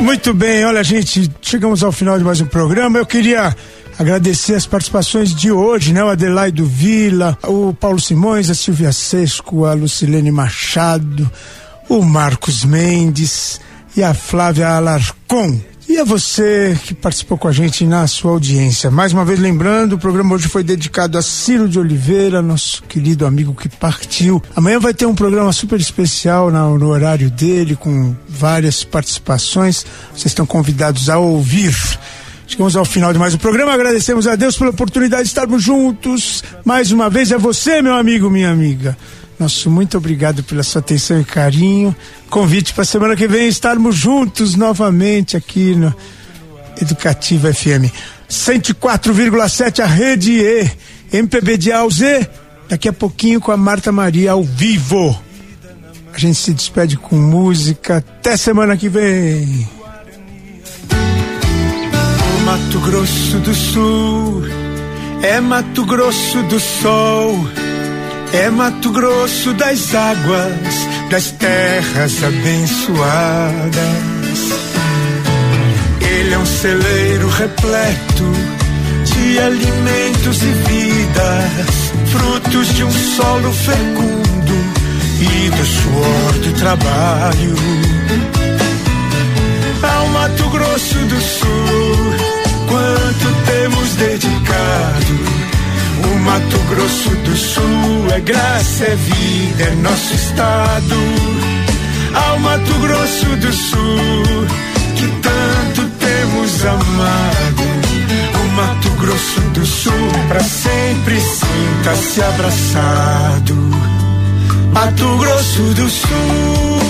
Muito bem, olha, gente, chegamos ao final de mais um programa. Eu queria agradecer as participações de hoje, né? O Adelaido Vila, o Paulo Simões, a Silvia Sesco, a Lucilene Machado, o Marcos Mendes e a Flávia Alarcon. E a você que participou com a gente na sua audiência. Mais uma vez lembrando, o programa hoje foi dedicado a Ciro de Oliveira, nosso querido amigo que partiu. Amanhã vai ter um programa super especial no, horário dele, com várias participações. Vocês estão convidados a ouvir. Chegamos ao final de mais um programa. Agradecemos a Deus pela oportunidade de estarmos juntos. Mais uma vez é você, meu amigo, minha amiga. Nosso muito obrigado pela sua atenção e carinho. Convite para semana que vem estarmos juntos novamente aqui no Educativa FM 104,7 a rede E MPB de Z. Daqui a pouquinho com a Marta Maria ao vivo. A gente se despede com música. Até semana que vem. Mato Grosso do Sul é Mato Grosso do Sol é Mato Grosso das águas, das terras abençoadas. Ele é um celeiro repleto de alimentos e vidas, frutos de um solo fecundo e do suor do trabalho. Ao Mato Grosso do Sul, quanto temos dedicado o Mato Grosso do Sul é graça, é vida, é nosso estado. Ao Mato Grosso do Sul, que tanto temos amado. O Mato Grosso do Sul, pra sempre sinta-se abraçado. Mato Grosso do Sul.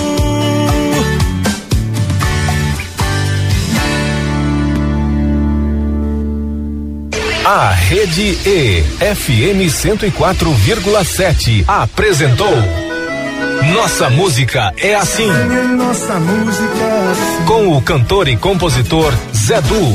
A Rede E, FM 104,7, apresentou. Nossa música é assim. Nossa música é assim. Com o cantor e compositor Zé Du.